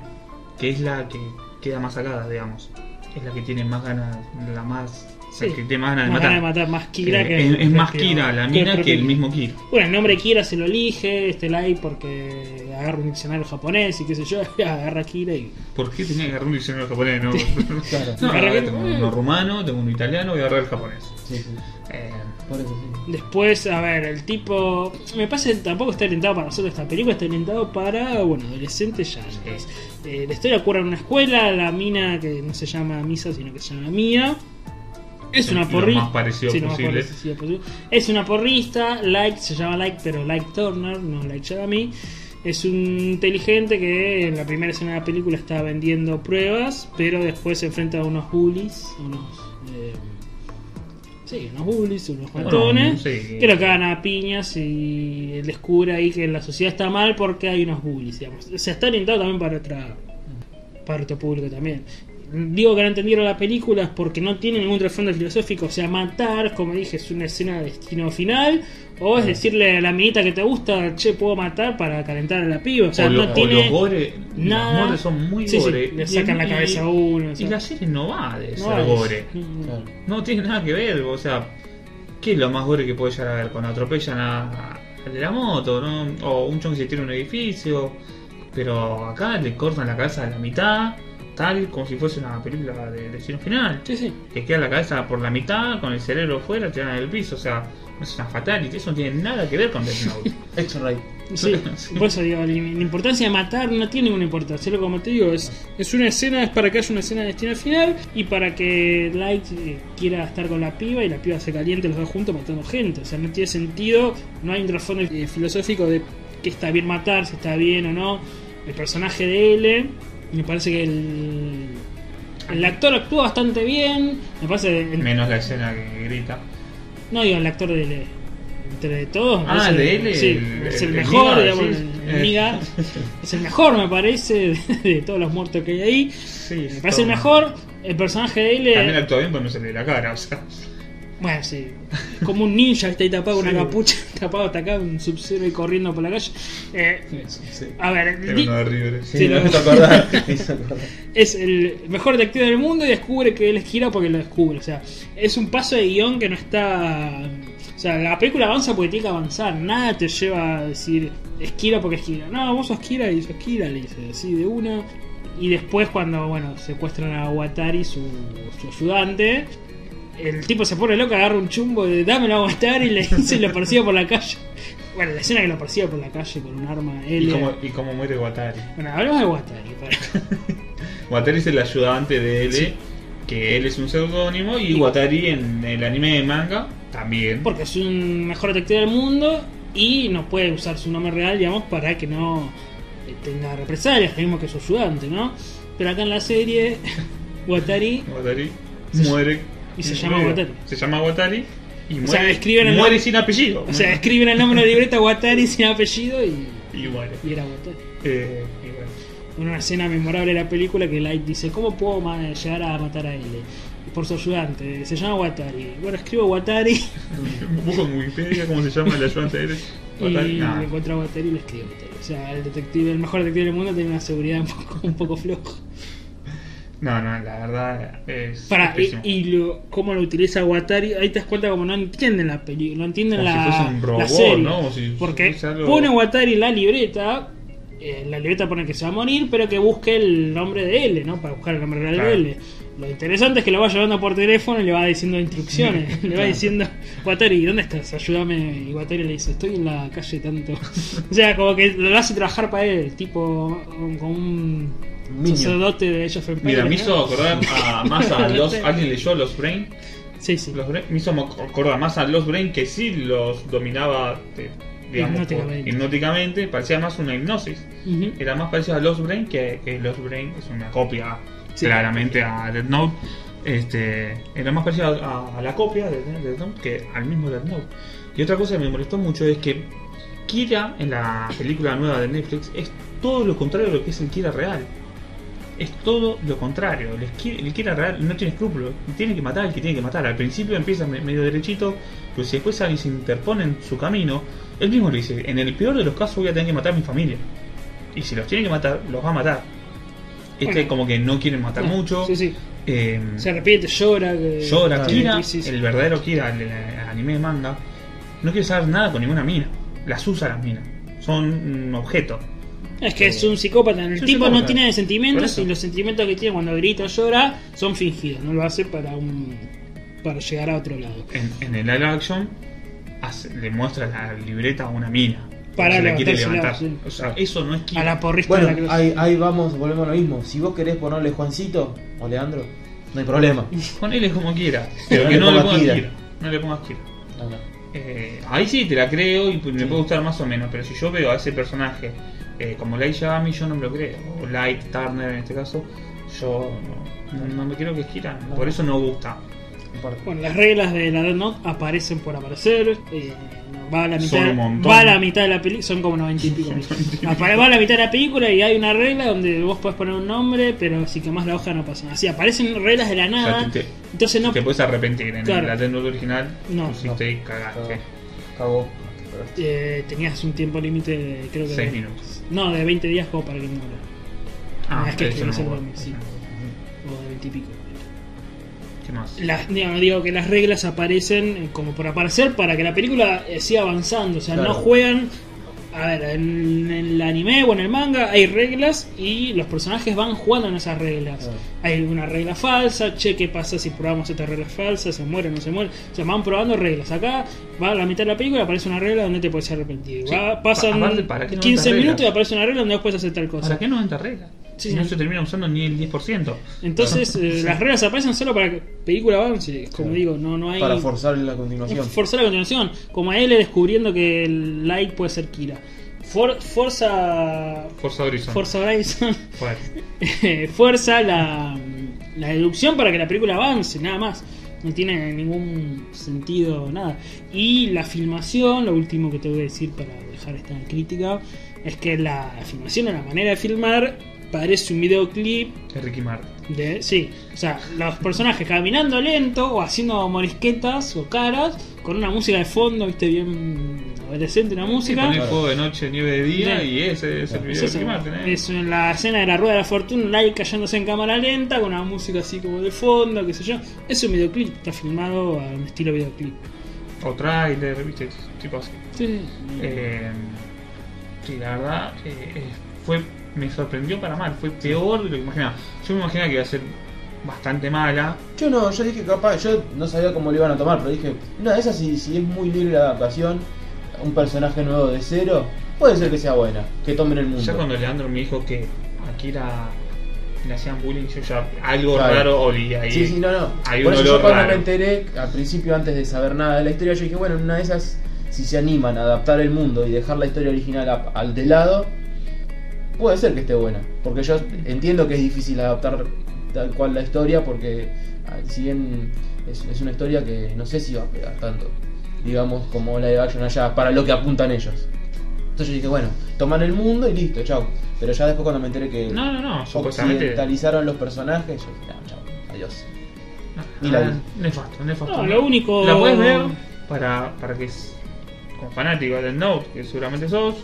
que es la que queda más sacada, digamos. Es la que tiene más ganas, la más sea,
Sí.
que tiene más ganas de
Más
matar.
ganas de matar más Kira
Eh,
que
es, es más Kira la mina que el mismo Kira.
Bueno, el nombre Kira se lo elige, este like porque agarra un diccionario japonés y qué sé yo, agarra Kira y.
¿Por qué tenía que agarrar un diccionario japonés? No,
Claro.
no
Agarra que-
tengo uno rumano, tengo uno italiano, voy a agarrar el japonés.
Sí, sí.
Eh,
Por eso sí.
Después, a ver, el tipo. Me parece que tampoco está orientado para nosotros esta película, está orientado para, bueno, adolescentes ya. Eh, la historia ocurre en una escuela, la mina que no se llama Misa, sino que se llama Mía. Es una porrista.
más parecido
lo más
posible.
parecido posible. Es una porrista, Like, se llama Like, pero Like Turner, no Like Yagami. Es un inteligente que en la primera escena de la película está vendiendo pruebas, pero después se enfrenta a unos bullies, unos. eh, sí, unos bullies, unos
Bueno,
matones,
sí.
que lo cagan a piñas y él descubre ahí que la sociedad está mal porque hay unos bullies, digamos. O sea, está orientado también para otra para otro público también. Digo que no entendieron la película es porque no tiene ningún trasfondo filosófico. O sea, matar, como dije, es una escena de destino final. O es decirle a la amiguita que te gusta, che, puedo matar para calentar a la piba. O sea,
o, lo-
no
o
tiene.
los gore,
nada.
los son muy
Sí, le sacan la cabeza a uno, o
Y la serie no va de
no
ser gore.
no,
Claro.
No tiene nada que ver, o sea, ¿qué es lo más gore que puede llegar a ver? Cuando atropellan a, al de la moto, ¿no? O un chon que se tira a un edificio. Pero acá le cortan la cabeza a la mitad, tal como si fuese una película de destino final.
Sí, sí.
Que queda la cabeza por la mitad, con el cerebro fuera, tirada en el piso, o sea, es una fatality, eso no tiene nada que ver con Death Note.
Right.
Sí,
Sí.
por eso digo, la importancia de matar no tiene ninguna importancia. Solo como te digo, es, es una escena, es para que haya una escena de destino final y para que Light eh, quiera estar con la piba y la piba se caliente los dos juntos matando gente. O sea, no tiene sentido, no hay un trasfondo eh, filosófico de que está bien matar, si está bien o no. El personaje de L, me parece que el, el actor actúa bastante bien. Me parece.
Menos la escena que grita.
No digo el actor de L. Entre todos.
Ah,
parece-
de L,
Sí,
el-
es
el-
el,
el
mejor,
Niga,
digamos,
sí.
el. Es el mejor, me parece, de, de todos los muertos que hay ahí.
Sí,
Me parece el mejor. El personaje de L.
También actúa bien, pero no se le ve la cara, o sea.
Bueno, sí. Como un ninja que está ahí tapado con
Sí.
una capucha, tapado hasta acá, un sub-zero y corriendo por la calle. Eh,
Sí.
a ver,
uno de River.
Acordar.
es el mejor detective del mundo y descubre que él es Kira porque lo descubre. O sea, es un paso de guion que no está. O sea, la película avanza porque tiene que avanzar. Nada te lleva a decir es Kira porque es Kira. No, vos sos Kira y sos Kira, le dice así de una. Y después, cuando bueno secuestran a Watari, su, su ayudante, el tipo se pone loco, agarra un chumbo de dámelo a Watari y le dice y lo persigue por la calle. Bueno, la escena que lo persigue por la calle con un arma. Él,
¿Y cómo, y cómo muere Watari?
Bueno, hablemos de Watari. para-
Watari es el ayudante de L,
Sí.
que él es un seudónimo, y Watari en el anime de manga también.
Porque es un mejor detective del mundo y no puede usar su nombre real, digamos, para que no eh, tenga represalias, mismo que su ayudante, ¿no? Pero acá en la serie, Watari,
Watari
Se-
muere.
Y se llama Watari.
Se llama Watari y muere,
sea, escriben el
muere sin apellido.
o sea, escriben el nombre de la libreta Watari sin apellido y,
Y muere.
y era Watari.
Eh, y bueno.
En una escena memorable de la película que Light dice, ¿cómo puedo llegar a matar a él? Por su ayudante, se llama Watari. Bueno, escribo Watari
Busco en Wikipedia cómo se llama el ayudante de él. Watari.
y
Nah.
encuentro a Watari y le escribo Watari. O sea, el detective, el mejor detective del mundo tiene una seguridad un poco, un poco floja.
No, no, la verdad es.
Para, y, y lo, cómo lo utiliza Watari, ahí te das cuenta como no entienden la película, no entienden
Como si
la,
fuese un robot,
la serie.
¿no? Si
Porque
fuese algo-
pone Watari la libreta, eh, la libreta pone que se va a morir, pero que busque el nombre de L, ¿no? Para buscar el nombre real
Claro.
de L. Lo interesante es que lo va llevando por teléfono y le va diciendo instrucciones. le va
Claro.
diciendo, Watari, ¿dónde estás? Ayúdame. Y Watari le dice, estoy en la calle tanto. o sea, como que lo hace trabajar para él, tipo con un
Minion.
sacerdote de Empires,
Mira, me hizo acordar a, más a los. ¿Alguien leyó los Brain?
Sí, sí.
Los Brain- me hizo acordar más a los Brain que sí los dominaba, eh, digamos,
Hipnóticamente.
por- hipnóticamente. Parecía más una hipnosis.
Ujú.
Era más parecido a Lost Brain que, que Lost Brain es una copia
Sí.
claramente a Death Note. Este, era más parecido a, a la copia de Death Note que al mismo Death Note. Y otra cosa que me molestó mucho es que Kira en la película nueva de Netflix es todo lo contrario de lo que es el Kira real. Es todo lo contrario. El, Ki- el Kira real no tiene escrúpulos. Tiene que matar al que tiene que matar. Al principio empieza me- medio derechito, pero si después alguien se interpone en su camino, él mismo le dice, en el peor de los casos voy a tener que matar a mi familia. Y si los tiene que matar, los va a matar. Este
Bueno.
como que no quieren matar mucho.
Sí, sí.
Eh,
Se arrepiente, llora. que-
Llora, Kira,
sí.
el verdadero Kira, el, el anime de manga, no quiere saber nada con ninguna mina. Las usa las minas. Son un objeto.
Es que es un psicópata. El tipo no tiene sentimientos y los sentimientos que tiene cuando grita o llora son fingidos. No lo hace para un para llegar a otro lado.
En, en el live action hace- le muestra la libreta a una mina.
Para
la quiere levantar.
sí.
O sea, eso no es Kira.
A la porrista
Bueno,
de la cruz.
ahí, ahí vamos, volvemos a lo mismo. Si vos querés ponerle Juancito o Leandro, no hay problema.
Ponele como quiera. Pero
No
que
le
no le
pongas Kira.
No le pongas Kira.
No, no.
Eh, ahí sí te la creo y me
Sí.
puede gustar más o menos, pero si yo veo a ese personaje eh, como Light Yagami, yo no me lo creo. O Light Turner en este caso, yo no, no- no me creo que.
No.
Por eso no gusta.
Bueno, las reglas de la Death Note aparecen por aparecer. eh, va a la mitad, va a la mitad de la película, son como 90 y pico. Va a la mitad de la película y hay una regla donde vos podés poner un nombre, pero si quemás la hoja no pasa nada. Así aparecen reglas de la
O
nada.
sea, te,
entonces no
te puedes arrepentir. En
Claro.
la Nintendo original
No.
pusiste y cagaste.
Cagó.
eh, tenías un tiempo límite de creo que
Seis
de-
minutos.
No, de 20 días como para que muera.
Ah,
es que
eso no acuerdo.
nombre, sí. O de 20 y pico.
¿Qué más?
Las, digo, digo que las reglas aparecen eh, como por aparecer para que la película eh, siga avanzando. O sea,
Claro.
no juegan. A ver, en, el anime o en el manga hay reglas y los personajes van jugando en esas reglas.
Claro.
Hay una regla falsa, che, ¿qué pasa si probamos esta regla falsa? ¿Se muere o no se muere? O sea, van probando reglas. Acá va a la mitad de la película y aparece una regla donde te puedes arrepentir.
Sí,
Va- pasan
pa- aparte, ¿para qué no
15
tantas
minutos y aparece una regla donde puedes hacer tal cosa.
¿Para qué no entra regla?
Sí,
si no
sí.
se termina usando ni el 10%.
Entonces, eh, las reglas aparecen solo para que la película avance. Como
Claro.
digo, no, no hay.
Para forzar la continuación.
Forzar a continuación, como a él descubriendo que el Light puede ser Kira. For- Forza.
Forza Horizon.
Forza Horizon. Fuerza la, la deducción para que la película avance, nada más. No tiene ningún sentido, nada. Y la filmación, lo último que te voy a decir para dejar esta crítica, es que la filmación o la manera de filmar parece un videoclip
Es Ricky Martin.
de, sí, o sea, los personajes caminando lento o haciendo morisquetas o caras con una música de fondo, viste, bien adolescente
Sí,
música.
poner fuego de noche, nieve de día y ese es el
Claro.
video
Es,
de Ricky Martin. ¿eh?
es en la escena de la rueda de la fortuna, un like cayéndose en cámara lenta con una música así como de fondo, qué sé yo. Es un videoclip, está filmado a un estilo videoclip.
O trailer, viste, tipo así.
Sí, sí.
Eh, sí, la verdad, eh, eh, fue me sorprendió para mal. Fue peor de lo que imaginaba. Yo me imaginaba que iba a ser bastante mala.
Yo no, yo dije capaz, yo no sabía cómo lo iban a tomar, pero dije, una de esas si, si es muy libre la adaptación, un personaje nuevo de cero, puede ser que sea buena, que tomen el mundo.
Ya cuando Leandro me dijo que aquí era le hacían bullying, yo ya algo
Claro.
raro olía ahí.
Sí, sí, no, no.
Hay
Por
un
eso yo cuando
raro.
me enteré, al principio antes de saber nada de la historia, yo dije, bueno, en una de esas, si se animan a adaptar el mundo y dejar la historia original a- al de lado, puede ser que esté buena. Porque yo entiendo que es difícil adaptar tal cual la historia, porque ah, si bien es, es una historia que no sé si va a pegar tanto, digamos, como la de action allá, para lo que apuntan ellos. Entonces yo dije, bueno, toman el mundo y listo, chao. Pero ya después cuando me enteré que
No, no, no, supuestamente.
occidentalizaron los personajes, yo dije, no, chao, adiós.
No,
Y la
ah,
vi.
nefasto, nefasto.
No, lo único-
La puedes ver para, para que, es- como fanático del Note, que seguramente sos,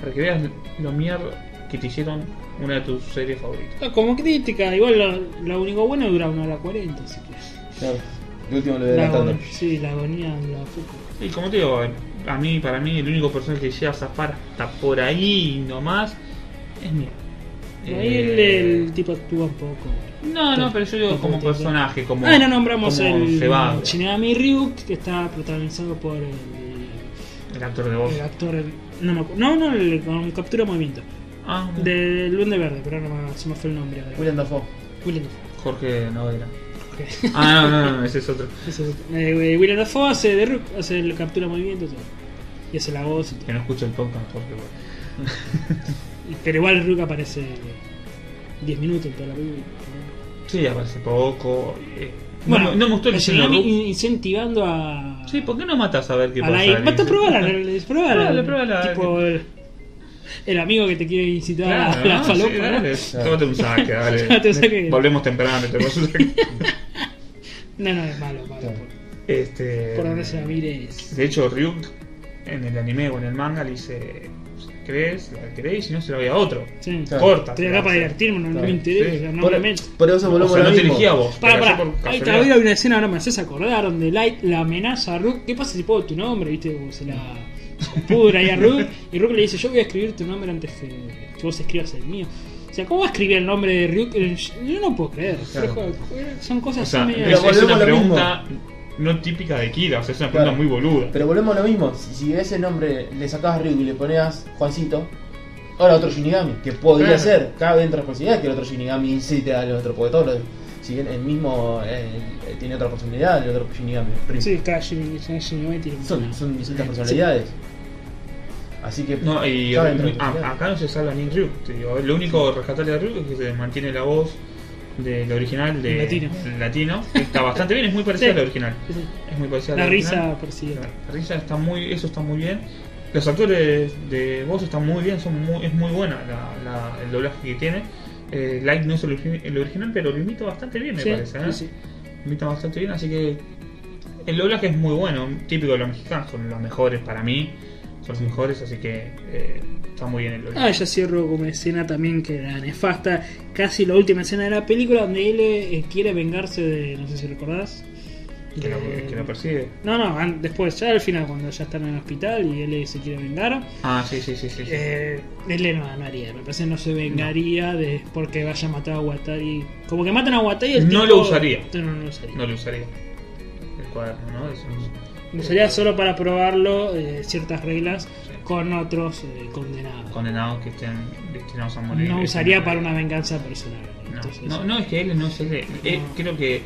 para que veas lo mierda que te hicieron una de tus series favoritas.
Ah, Como crítica, igual lo, lo único bueno dura una hora 40, así que.
Claro. De último lo de
La
adelantando.
agon- sí, la agonía de la.
Y como te digo, a mí, para mí, el único personaje que llega a zafar hasta por ahí nomás es mío.
Ahí el, el tipo actúa un poco.
No, no, pero yo digo como personaje, como.
Ah, no nombramos el. Shinigami Ryuk, que está protagonizado por el,
El actor de voz.
el actor. el- no, no, no, el, con captura de movimiento.
Ah,
Del Duende Verde, pero no me, se me fue el nombre ahora.
William Dafoe.
William Dafoe.
Jorge Noguera.
Ok.
Ah, no, no, no, ese es otro.
Ese es otro. Eh, William Dafoe hace de hace el captura de movimiento todo. y hace la voz y todo.
Que no escucha el podcast, Jorge. bueno.
Pero igual Ryuk aparece 10 minutos en toda la película.
Sí, aparece poco. eh,
Bueno,
no, no me gustó el diseño Rook.
incentivando a.
Sí, ¿por qué no matas a ver qué
a
pasa?
la. Probarla, probala.
Pruébala, pruébala.
Tipo el amigo que te quiere incitar
Claro,
a la
¿no?
falopa.
Sí,
¿no?
dale. Tómate un saque, dale.
Tómate un saque.
Volvemos temprano, te vas saque.
No, no, es malo, malo. Por,
Este.
por donde se la mire es.
De hecho, Ryuk en el anime o en el manga le dice. crees, la y si no se la voy a otro.
Sí.
Claro.
Corta.
Estoy acá para divertirme, no, no me interesa,
Sí.
no
por,
me meto.
por eso
O
volvemos
sea,
a
no te elegí a vos.
Para, para. Ahí todavía hay una escena, ahora me haces acordar, donde Light la amenaza a Rook. ¿Qué pasa si pongo tu nombre? ¿Viste? Como se la pudra ahí a Rook. Y Rook le dice: Yo voy a escribir tu nombre antes que, que vos escribas el mío. O sea, ¿cómo va a escribir el nombre de Rook? Yo no puedo creer.
Claro.
Pero, Son cosas
O sea,
así medio.
Pero
es, una
a lo
pregunta no típica de Kira, o sea, es una pregunta
Claro.
muy boluda.
Pero volvemos a lo mismo. Si, si ese nombre le sacabas Ryuk y le ponías Juancito, ahora otro Shinigami, que podría
Claro.
ser. Cabe dentro de la posibilidad que el otro Shinigami incite al otro, porque todos los- si bien el mismo eh, eh, tiene otra personalidad, el otro Shinigami. Ryuk.
Sí, cada Shin- cada Shinigami tiene
Son, son distintas personalidades. Así que.
No, y a-
la
acá no se salva ni Ryuk. te digo. Lo único rescatable de Ryuk es que se mantiene la voz del original de
latino.
latino, que Está bastante bien, es muy parecida
Sí.
al original.
Sí, sí.
Es muy parecida
La
al original.
risa persigue.
La risa está muy, eso está muy bien. Los actores de voz están muy bien, son muy, es muy buena la, la- el doblaje que tiene. Eh, Light no es el, origi- el original, pero lo imita bastante bien, me
Sí,
parece. ¿eh? Lo imita bastante bien, así que el doblaje es muy bueno, típico de los mexicanos, son los mejores para mí, son los mejores, así que eh, está muy bien el doblaje.
Ah, ya cierro como escena también que era nefasta. Casi la última escena de la película donde él eh, quiere vengarse de. No sé si recordás.
que, lo,
de-
que lo persigue.
No, no, después, ya al final, cuando ya están en el hospital y él eh, se quiere vengar.
Ah, sí, sí, sí, sí. sí.
Eh, él no, no haría, me parece que no se vengaría de porque vaya a matar a Watari. Como que matan a Watari y el
No
tipo-
lo usaría.
No, no lo usaría.
No lo usaría. El cuaderno, ¿no? Eso es-
Lo usaría solo para probarlo eh, ciertas reglas con otros eh, condenados.
condenados que estén destinados a morir.
no
Es
usaría para una venganza personal.
No,
Entonces,
no, no, es que él no es él. él-
No.
creo que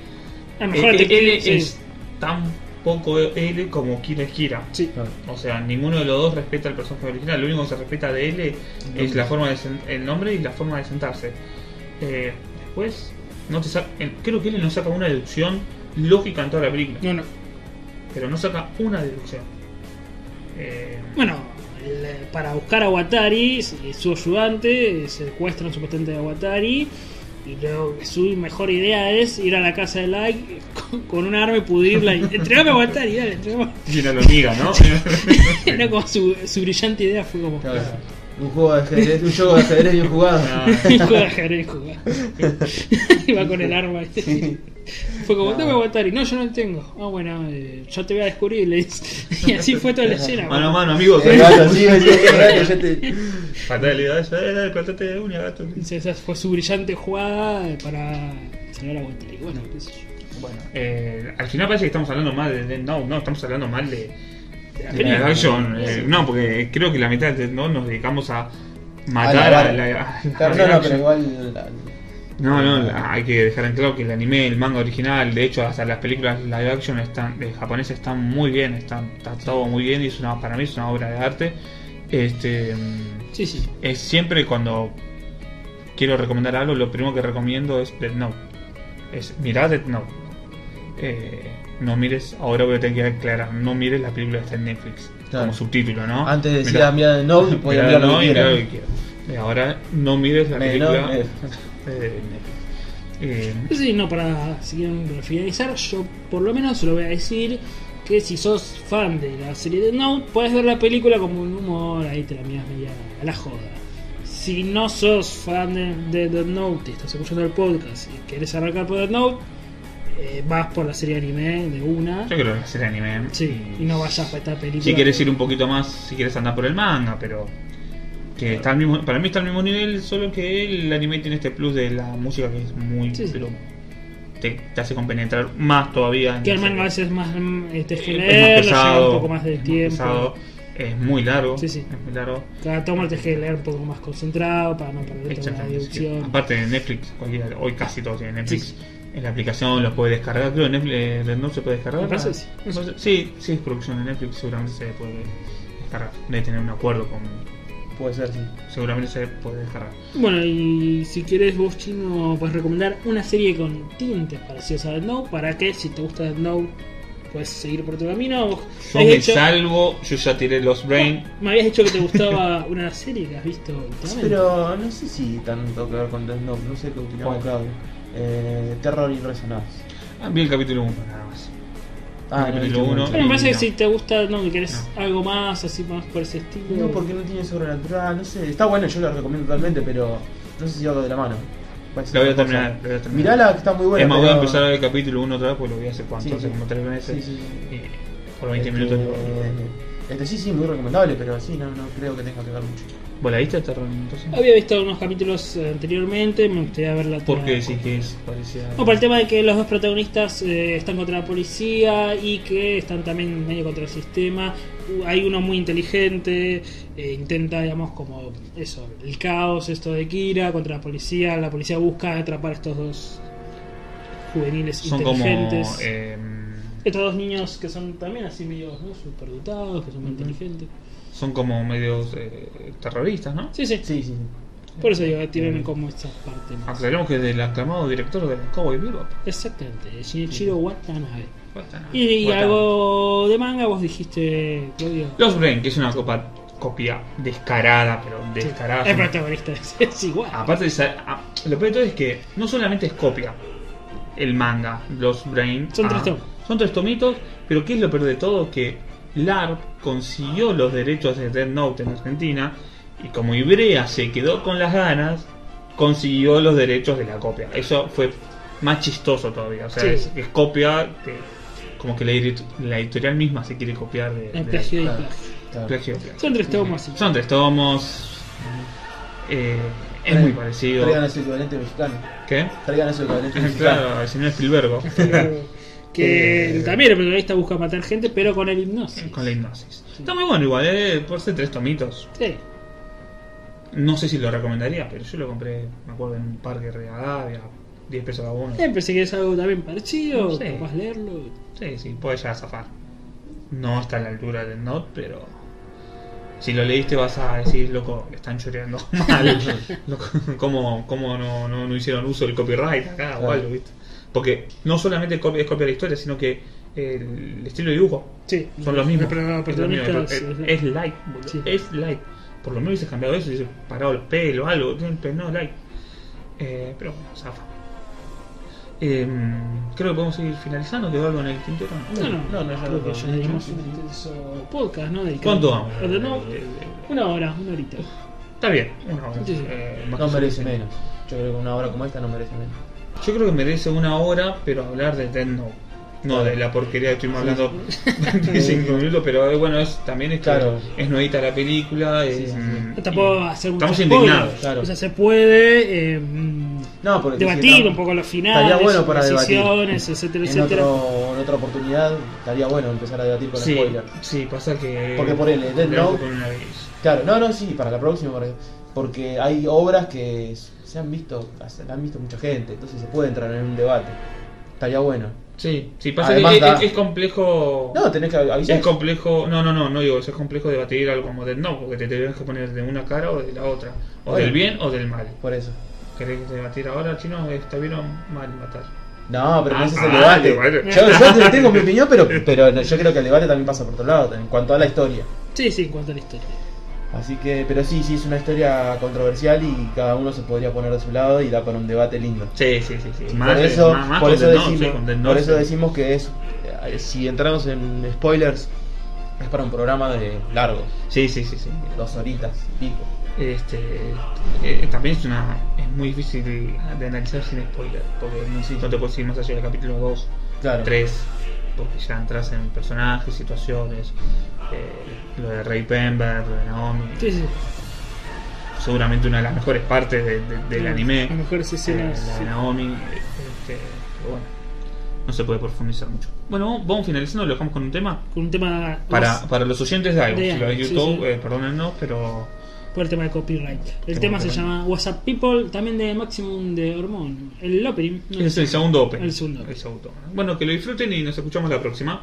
a lo mejor
él,
detective,
él
sí.
es tan poco él como Kira es Kira.
Sí.
O sea, ninguno de los dos respeta al personaje original. Lo único que se respeta de él es la forma de el nombre y la forma de sentarse. Eh, después, no te creo que él no saca una deducción lógica en toda la película,
No, no.
Pero no saca una deducción. Eh,
Bueno, el, eh, para buscar a Watari, su ayudante, secuestran supuestamente a Watari. Y luego su mejor idea es ir a la casa de Light con, con un arma y pudrirla. Y, entregame a Watari, dale, entregame.
y una hormiga, ¿no?
Era como su, su brillante idea, fue como.
Claro. Un juego de ajedrez, un juego de ajedrez bien jugado.
Ah,
Un juego de ajedrez jugado. Iba con el arma.
Sí.
Fue como,
No.
dame Watari. No, yo no tengo. Ah, bueno, eh, yo te voy a descubrir. le dice. Y así fue toda la escena.
mano a mano, amigos.
Eh,
Fatalidad, eso, dale, plantate de uña, gato.
Dice, Esa fue su brillante jugada para salvar a Watari. Bueno, qué sé yo.
Bueno, eh, al final parece que estamos hablando mal de Note, no, estamos hablando mal de,
De la
action. eh, no, porque creo que la mitad de Note nos dedicamos a matar a la, a la
no, no, pero igual.
No, no, la- hay que dejar en claro que el anime, el manga original, de hecho hasta las películas live action están, de japonesas están muy bien, están, está todo muy bien y es una, para mí es una obra de arte. Este
Sí, sí.
es siempre cuando quiero recomendar algo, lo primero que recomiendo es Death Note. Es mirar Death Note. Eh, no mires, ahora voy a tener que aclarar, no mires la película que está en Netflix
Claro.
como subtítulo, ¿no?
Antes decía mirar de Note, podía
mirá
mirar lo
no
que
y
quiera.
que. Y ahora no mires la
Me-
película
no, eh.
Sí, no, para finalizar, yo por lo menos lo voy a decir que si sos fan de la serie de Note, puedes ver la película como un humor, ahí te la miras media a la joda. Si no sos fan de, Death Note y estás escuchando el podcast y querés arrancar por Death Note, eh, vas por la serie anime de una.
yo creo que hacer anime.
Sí, y no vayas para esta película.
Si quieres ir un poquito más, si quieres andar por el manga, pero que está al mismo, para mí está al mismo nivel, solo que el anime tiene este plus de la música que es muy,
Sí, sí.
pero te, te hace compenetrar más todavía.
Que el manga es más mm, este, que
es más pesado,
un poco más de
es más
tiempo.
pesado, es muy largo,
Sí, sí.
es muy largo.
Cada tomo lo tenés que leer un poco más concentrado para no perder toda la
Exactamente, sí.
deducción.
Aparte de Netflix, cualquiera, hoy casi todos tienen Netflix. En la aplicación lo puede descargar, creo que Netflix eh, Note se puede descargar.
Me parece que sí.
sí, sí, es producción de Netflix, seguramente se puede descargar. Debe tener un acuerdo con.
Puede ser, sí.
Seguramente se puede descargar.
Bueno, y si quieres vos, Chino, puedes recomendar una serie con tintes parecidos a Death Note para que si te gusta Death Note puedes seguir por tu camino.
Yo
habías
me
dicho-
salvo, yo ya tiré los Brain.
me habías dicho que te gustaba una serie que has visto últimamente.
Pero no sé si tanto que ver con Death Note, no sé qué opinamos. Claudio. Eh, Terror y Resonance.
Ah, vi el capítulo 1 nada más.
Ah,
el
no,
capítulo
no,
1.
no.
Pero me parece que si te gusta, no, que querés
No.
algo más, así más por ese estilo.
No, porque no tiene sobrenatural, no sé. Está bueno, yo lo recomiendo totalmente, pero no sé si algo de la mano.
La voy a terminar, la voy a terminar.
Mirala, que está muy buena.
es más, voy a
pero-
empezar a ver el capítulo 1 otra vez porque lo vi hace cuánto,
Sí,
hace
sí.
como 3 meses.
Sí, sí, sí.
Y por 20
Este,
minutos.
Este sí, sí, muy recomendable, pero sí, no, no creo que tenga que ver mucho.
¿Vos la viste, Terror? Entonces?
Había visto unos capítulos eh, anteriormente, me gustaría verla
¿Por qué sí que es parecía?
No, por el tema de que los dos protagonistas eh, están contra la policía y que están también medio contra el sistema. Uh, Hay uno muy inteligente, eh, intenta, digamos, como eso, el caos, esto de Kira contra la policía. La policía busca atrapar a estos dos juveniles
Son como.
inteligentes.
eh,
Estos dos niños que son también así medio ¿no? superdotados, que son muy inteligentes.
Son como medios eh, terroristas, ¿no?
Sí, sí,
Sí, sí, sí.
Por eso digo, tienen como esta parte más.
Aclaremos que es del aclamado director de Cowboy Bebop.
Exactamente, Shinichiro Watanabe.
Watanabe.
Y, y
Watanabe.
algo de manga, vos dijiste, Claudio.
Los Brain, que es una copa, copia descarada, pero descarada.
El protagonista es, es igual.
Aparte de esa- ah, lo peor de todo es que no solamente es copia el manga, los Brain.
Son
ah,
tres tomos.
Son tres tomitos, pero ¿qué es lo peor de todo? Que LARP consiguió los derechos de Dead Note en Argentina y como Ibrea se quedó con las ganas, consiguió los derechos de la copia. Eso fue más chistoso todavía. O sea,
Sí.
es, es copia, de- como que la, edit- la editorial misma se quiere copiar de...
El
de-
plagio y
claro.
plagio.
Claro.
plagio de plagio.
Son tres tomos. sí.
Son tres tomos. eh, es muy parecido.
Traigan ese equivalente mexicano.
¿Qué?
Traigan ese equivalente mexicano.
claro, el señor Spielberg.
que
Eh,
también el protagonista busca matar gente, pero con el hipnosis.
con la hipnosis. Está muy bueno igual, eh, por ser tres tomitos.
Sí.
No sé si lo recomendaría, pero yo lo compré, me acuerdo, en un parque Rivadavia, 10 pesos cada uno.
Eh, pensé que es algo también parecido,
No sé.
capaz leerlo.
Sí, sí, puede llegar a zafar. No está a la altura del Not, pero si lo leíste vas a decir, loco, están choreando mal. Loco, ¿Cómo, cómo no, no, no hicieron uso del copyright acá o
Claro.
algo, viste? Porque no solamente copia, es copia de la historia, sino que el estilo de dibujo
Sí,
son los mismos. Es lo mismo,
es-
es, boludo,
Sí.
es light. Por lo menos hubiese cambiado eso, hubiese parado los pelos, algo, pero no, light. Eh, pero bueno, zafa. Eh, creo que podemos seguir finalizando, quedó algo en el tintero.
No, no,
No, no, ya
creo que ya tenemos un intenso podcast, ¿no? Dedicado-
¿Cuánto vamos?
Una hora, una horita.
Está bien, una hora.
Sí, sí.
Eh,
No merece menos. Yo creo que una hora como esta no merece menos.
Yo creo que merece una hora, pero hablar de Note. No de la porquería que estuvimos hablando 25 minutos, pero eh, bueno, es, también es que
Claro.
es nuevita la película.
Sí,
es,
sí, sí.
mm,
No te puedo
y
hacer mucho
Estamos indignados.
Claro.
O sea, se puede eh,
No, porque
debatir
si no-
un poco los finales,
Estaría bueno para debatir.
decisiones, etcétera,
En,
etcétera.
otro, en otra oportunidad estaría bueno empezar a debatir con
Sí,
spoiler.
sí, pasa que.
Porque por él, Death Note-. Claro, no, no, sí, para la próxima, porque- porque hay obras que se han visto, se han visto mucha gente, entonces se puede entrar en un debate. Estaría bueno.
Sí, sí, pasa
Además
que es,
da-
es- es complejo.
No, tenés que avisar.
Es complejo, no, no, no, no digo, es complejo debatir algo como Death Note, porque te tendrías que poner de una cara o de la otra, o
Bueno.
del bien o del mal.
Por eso.
¿Querés debatir ahora, chino? ¿Está bien o mal matar?
No, pero
Ah,
ese es el
ah,
debate. Yo, yo tengo mi opinión, pero, pero yo creo que el debate también pasa por otro lado, en cuanto a la historia.
Sí, sí, en cuanto a la historia.
Así que, pero sí, sí, es una historia controversial y cada uno se podría poner de su lado y da para un debate lindo.
Sí, sí, sí. sí.
por eso,
más- más
por eso decimos,
sí,
por eso decimos que es, eh, si entramos en spoilers, es para un programa de largo,
Sí, sí, sí, sí.
dos horitas y pico.
Este, eh, también es una es muy difícil de analizar sin spoiler, porque no,
Sí.
no te puedes ir más allá del capítulo 2,
Claro.
3, porque ya entras en personajes, situaciones, eh, lo de Ray Pember, lo de Naomi,
Sí, sí.
seguramente una de las mejores partes de- de- del
Las
anime,
mejores
eh,
escenas.
la de. Naomi, este, pero bueno, no se puede profundizar mucho. Bueno, vamos finalizando, lo dejamos con un tema.
Con un tema
Para, para los oyentes de algo,
De
si lo de YouTube, eh, perdónennos, pero
por el tema de copyright. El
Tema
se llama WhatsApp People, también de Maximum de Hormone. El opening. ¿no?
es el segundo Open.
El segundo.
El segundo. Bueno, que lo disfruten y nos escuchamos la próxima.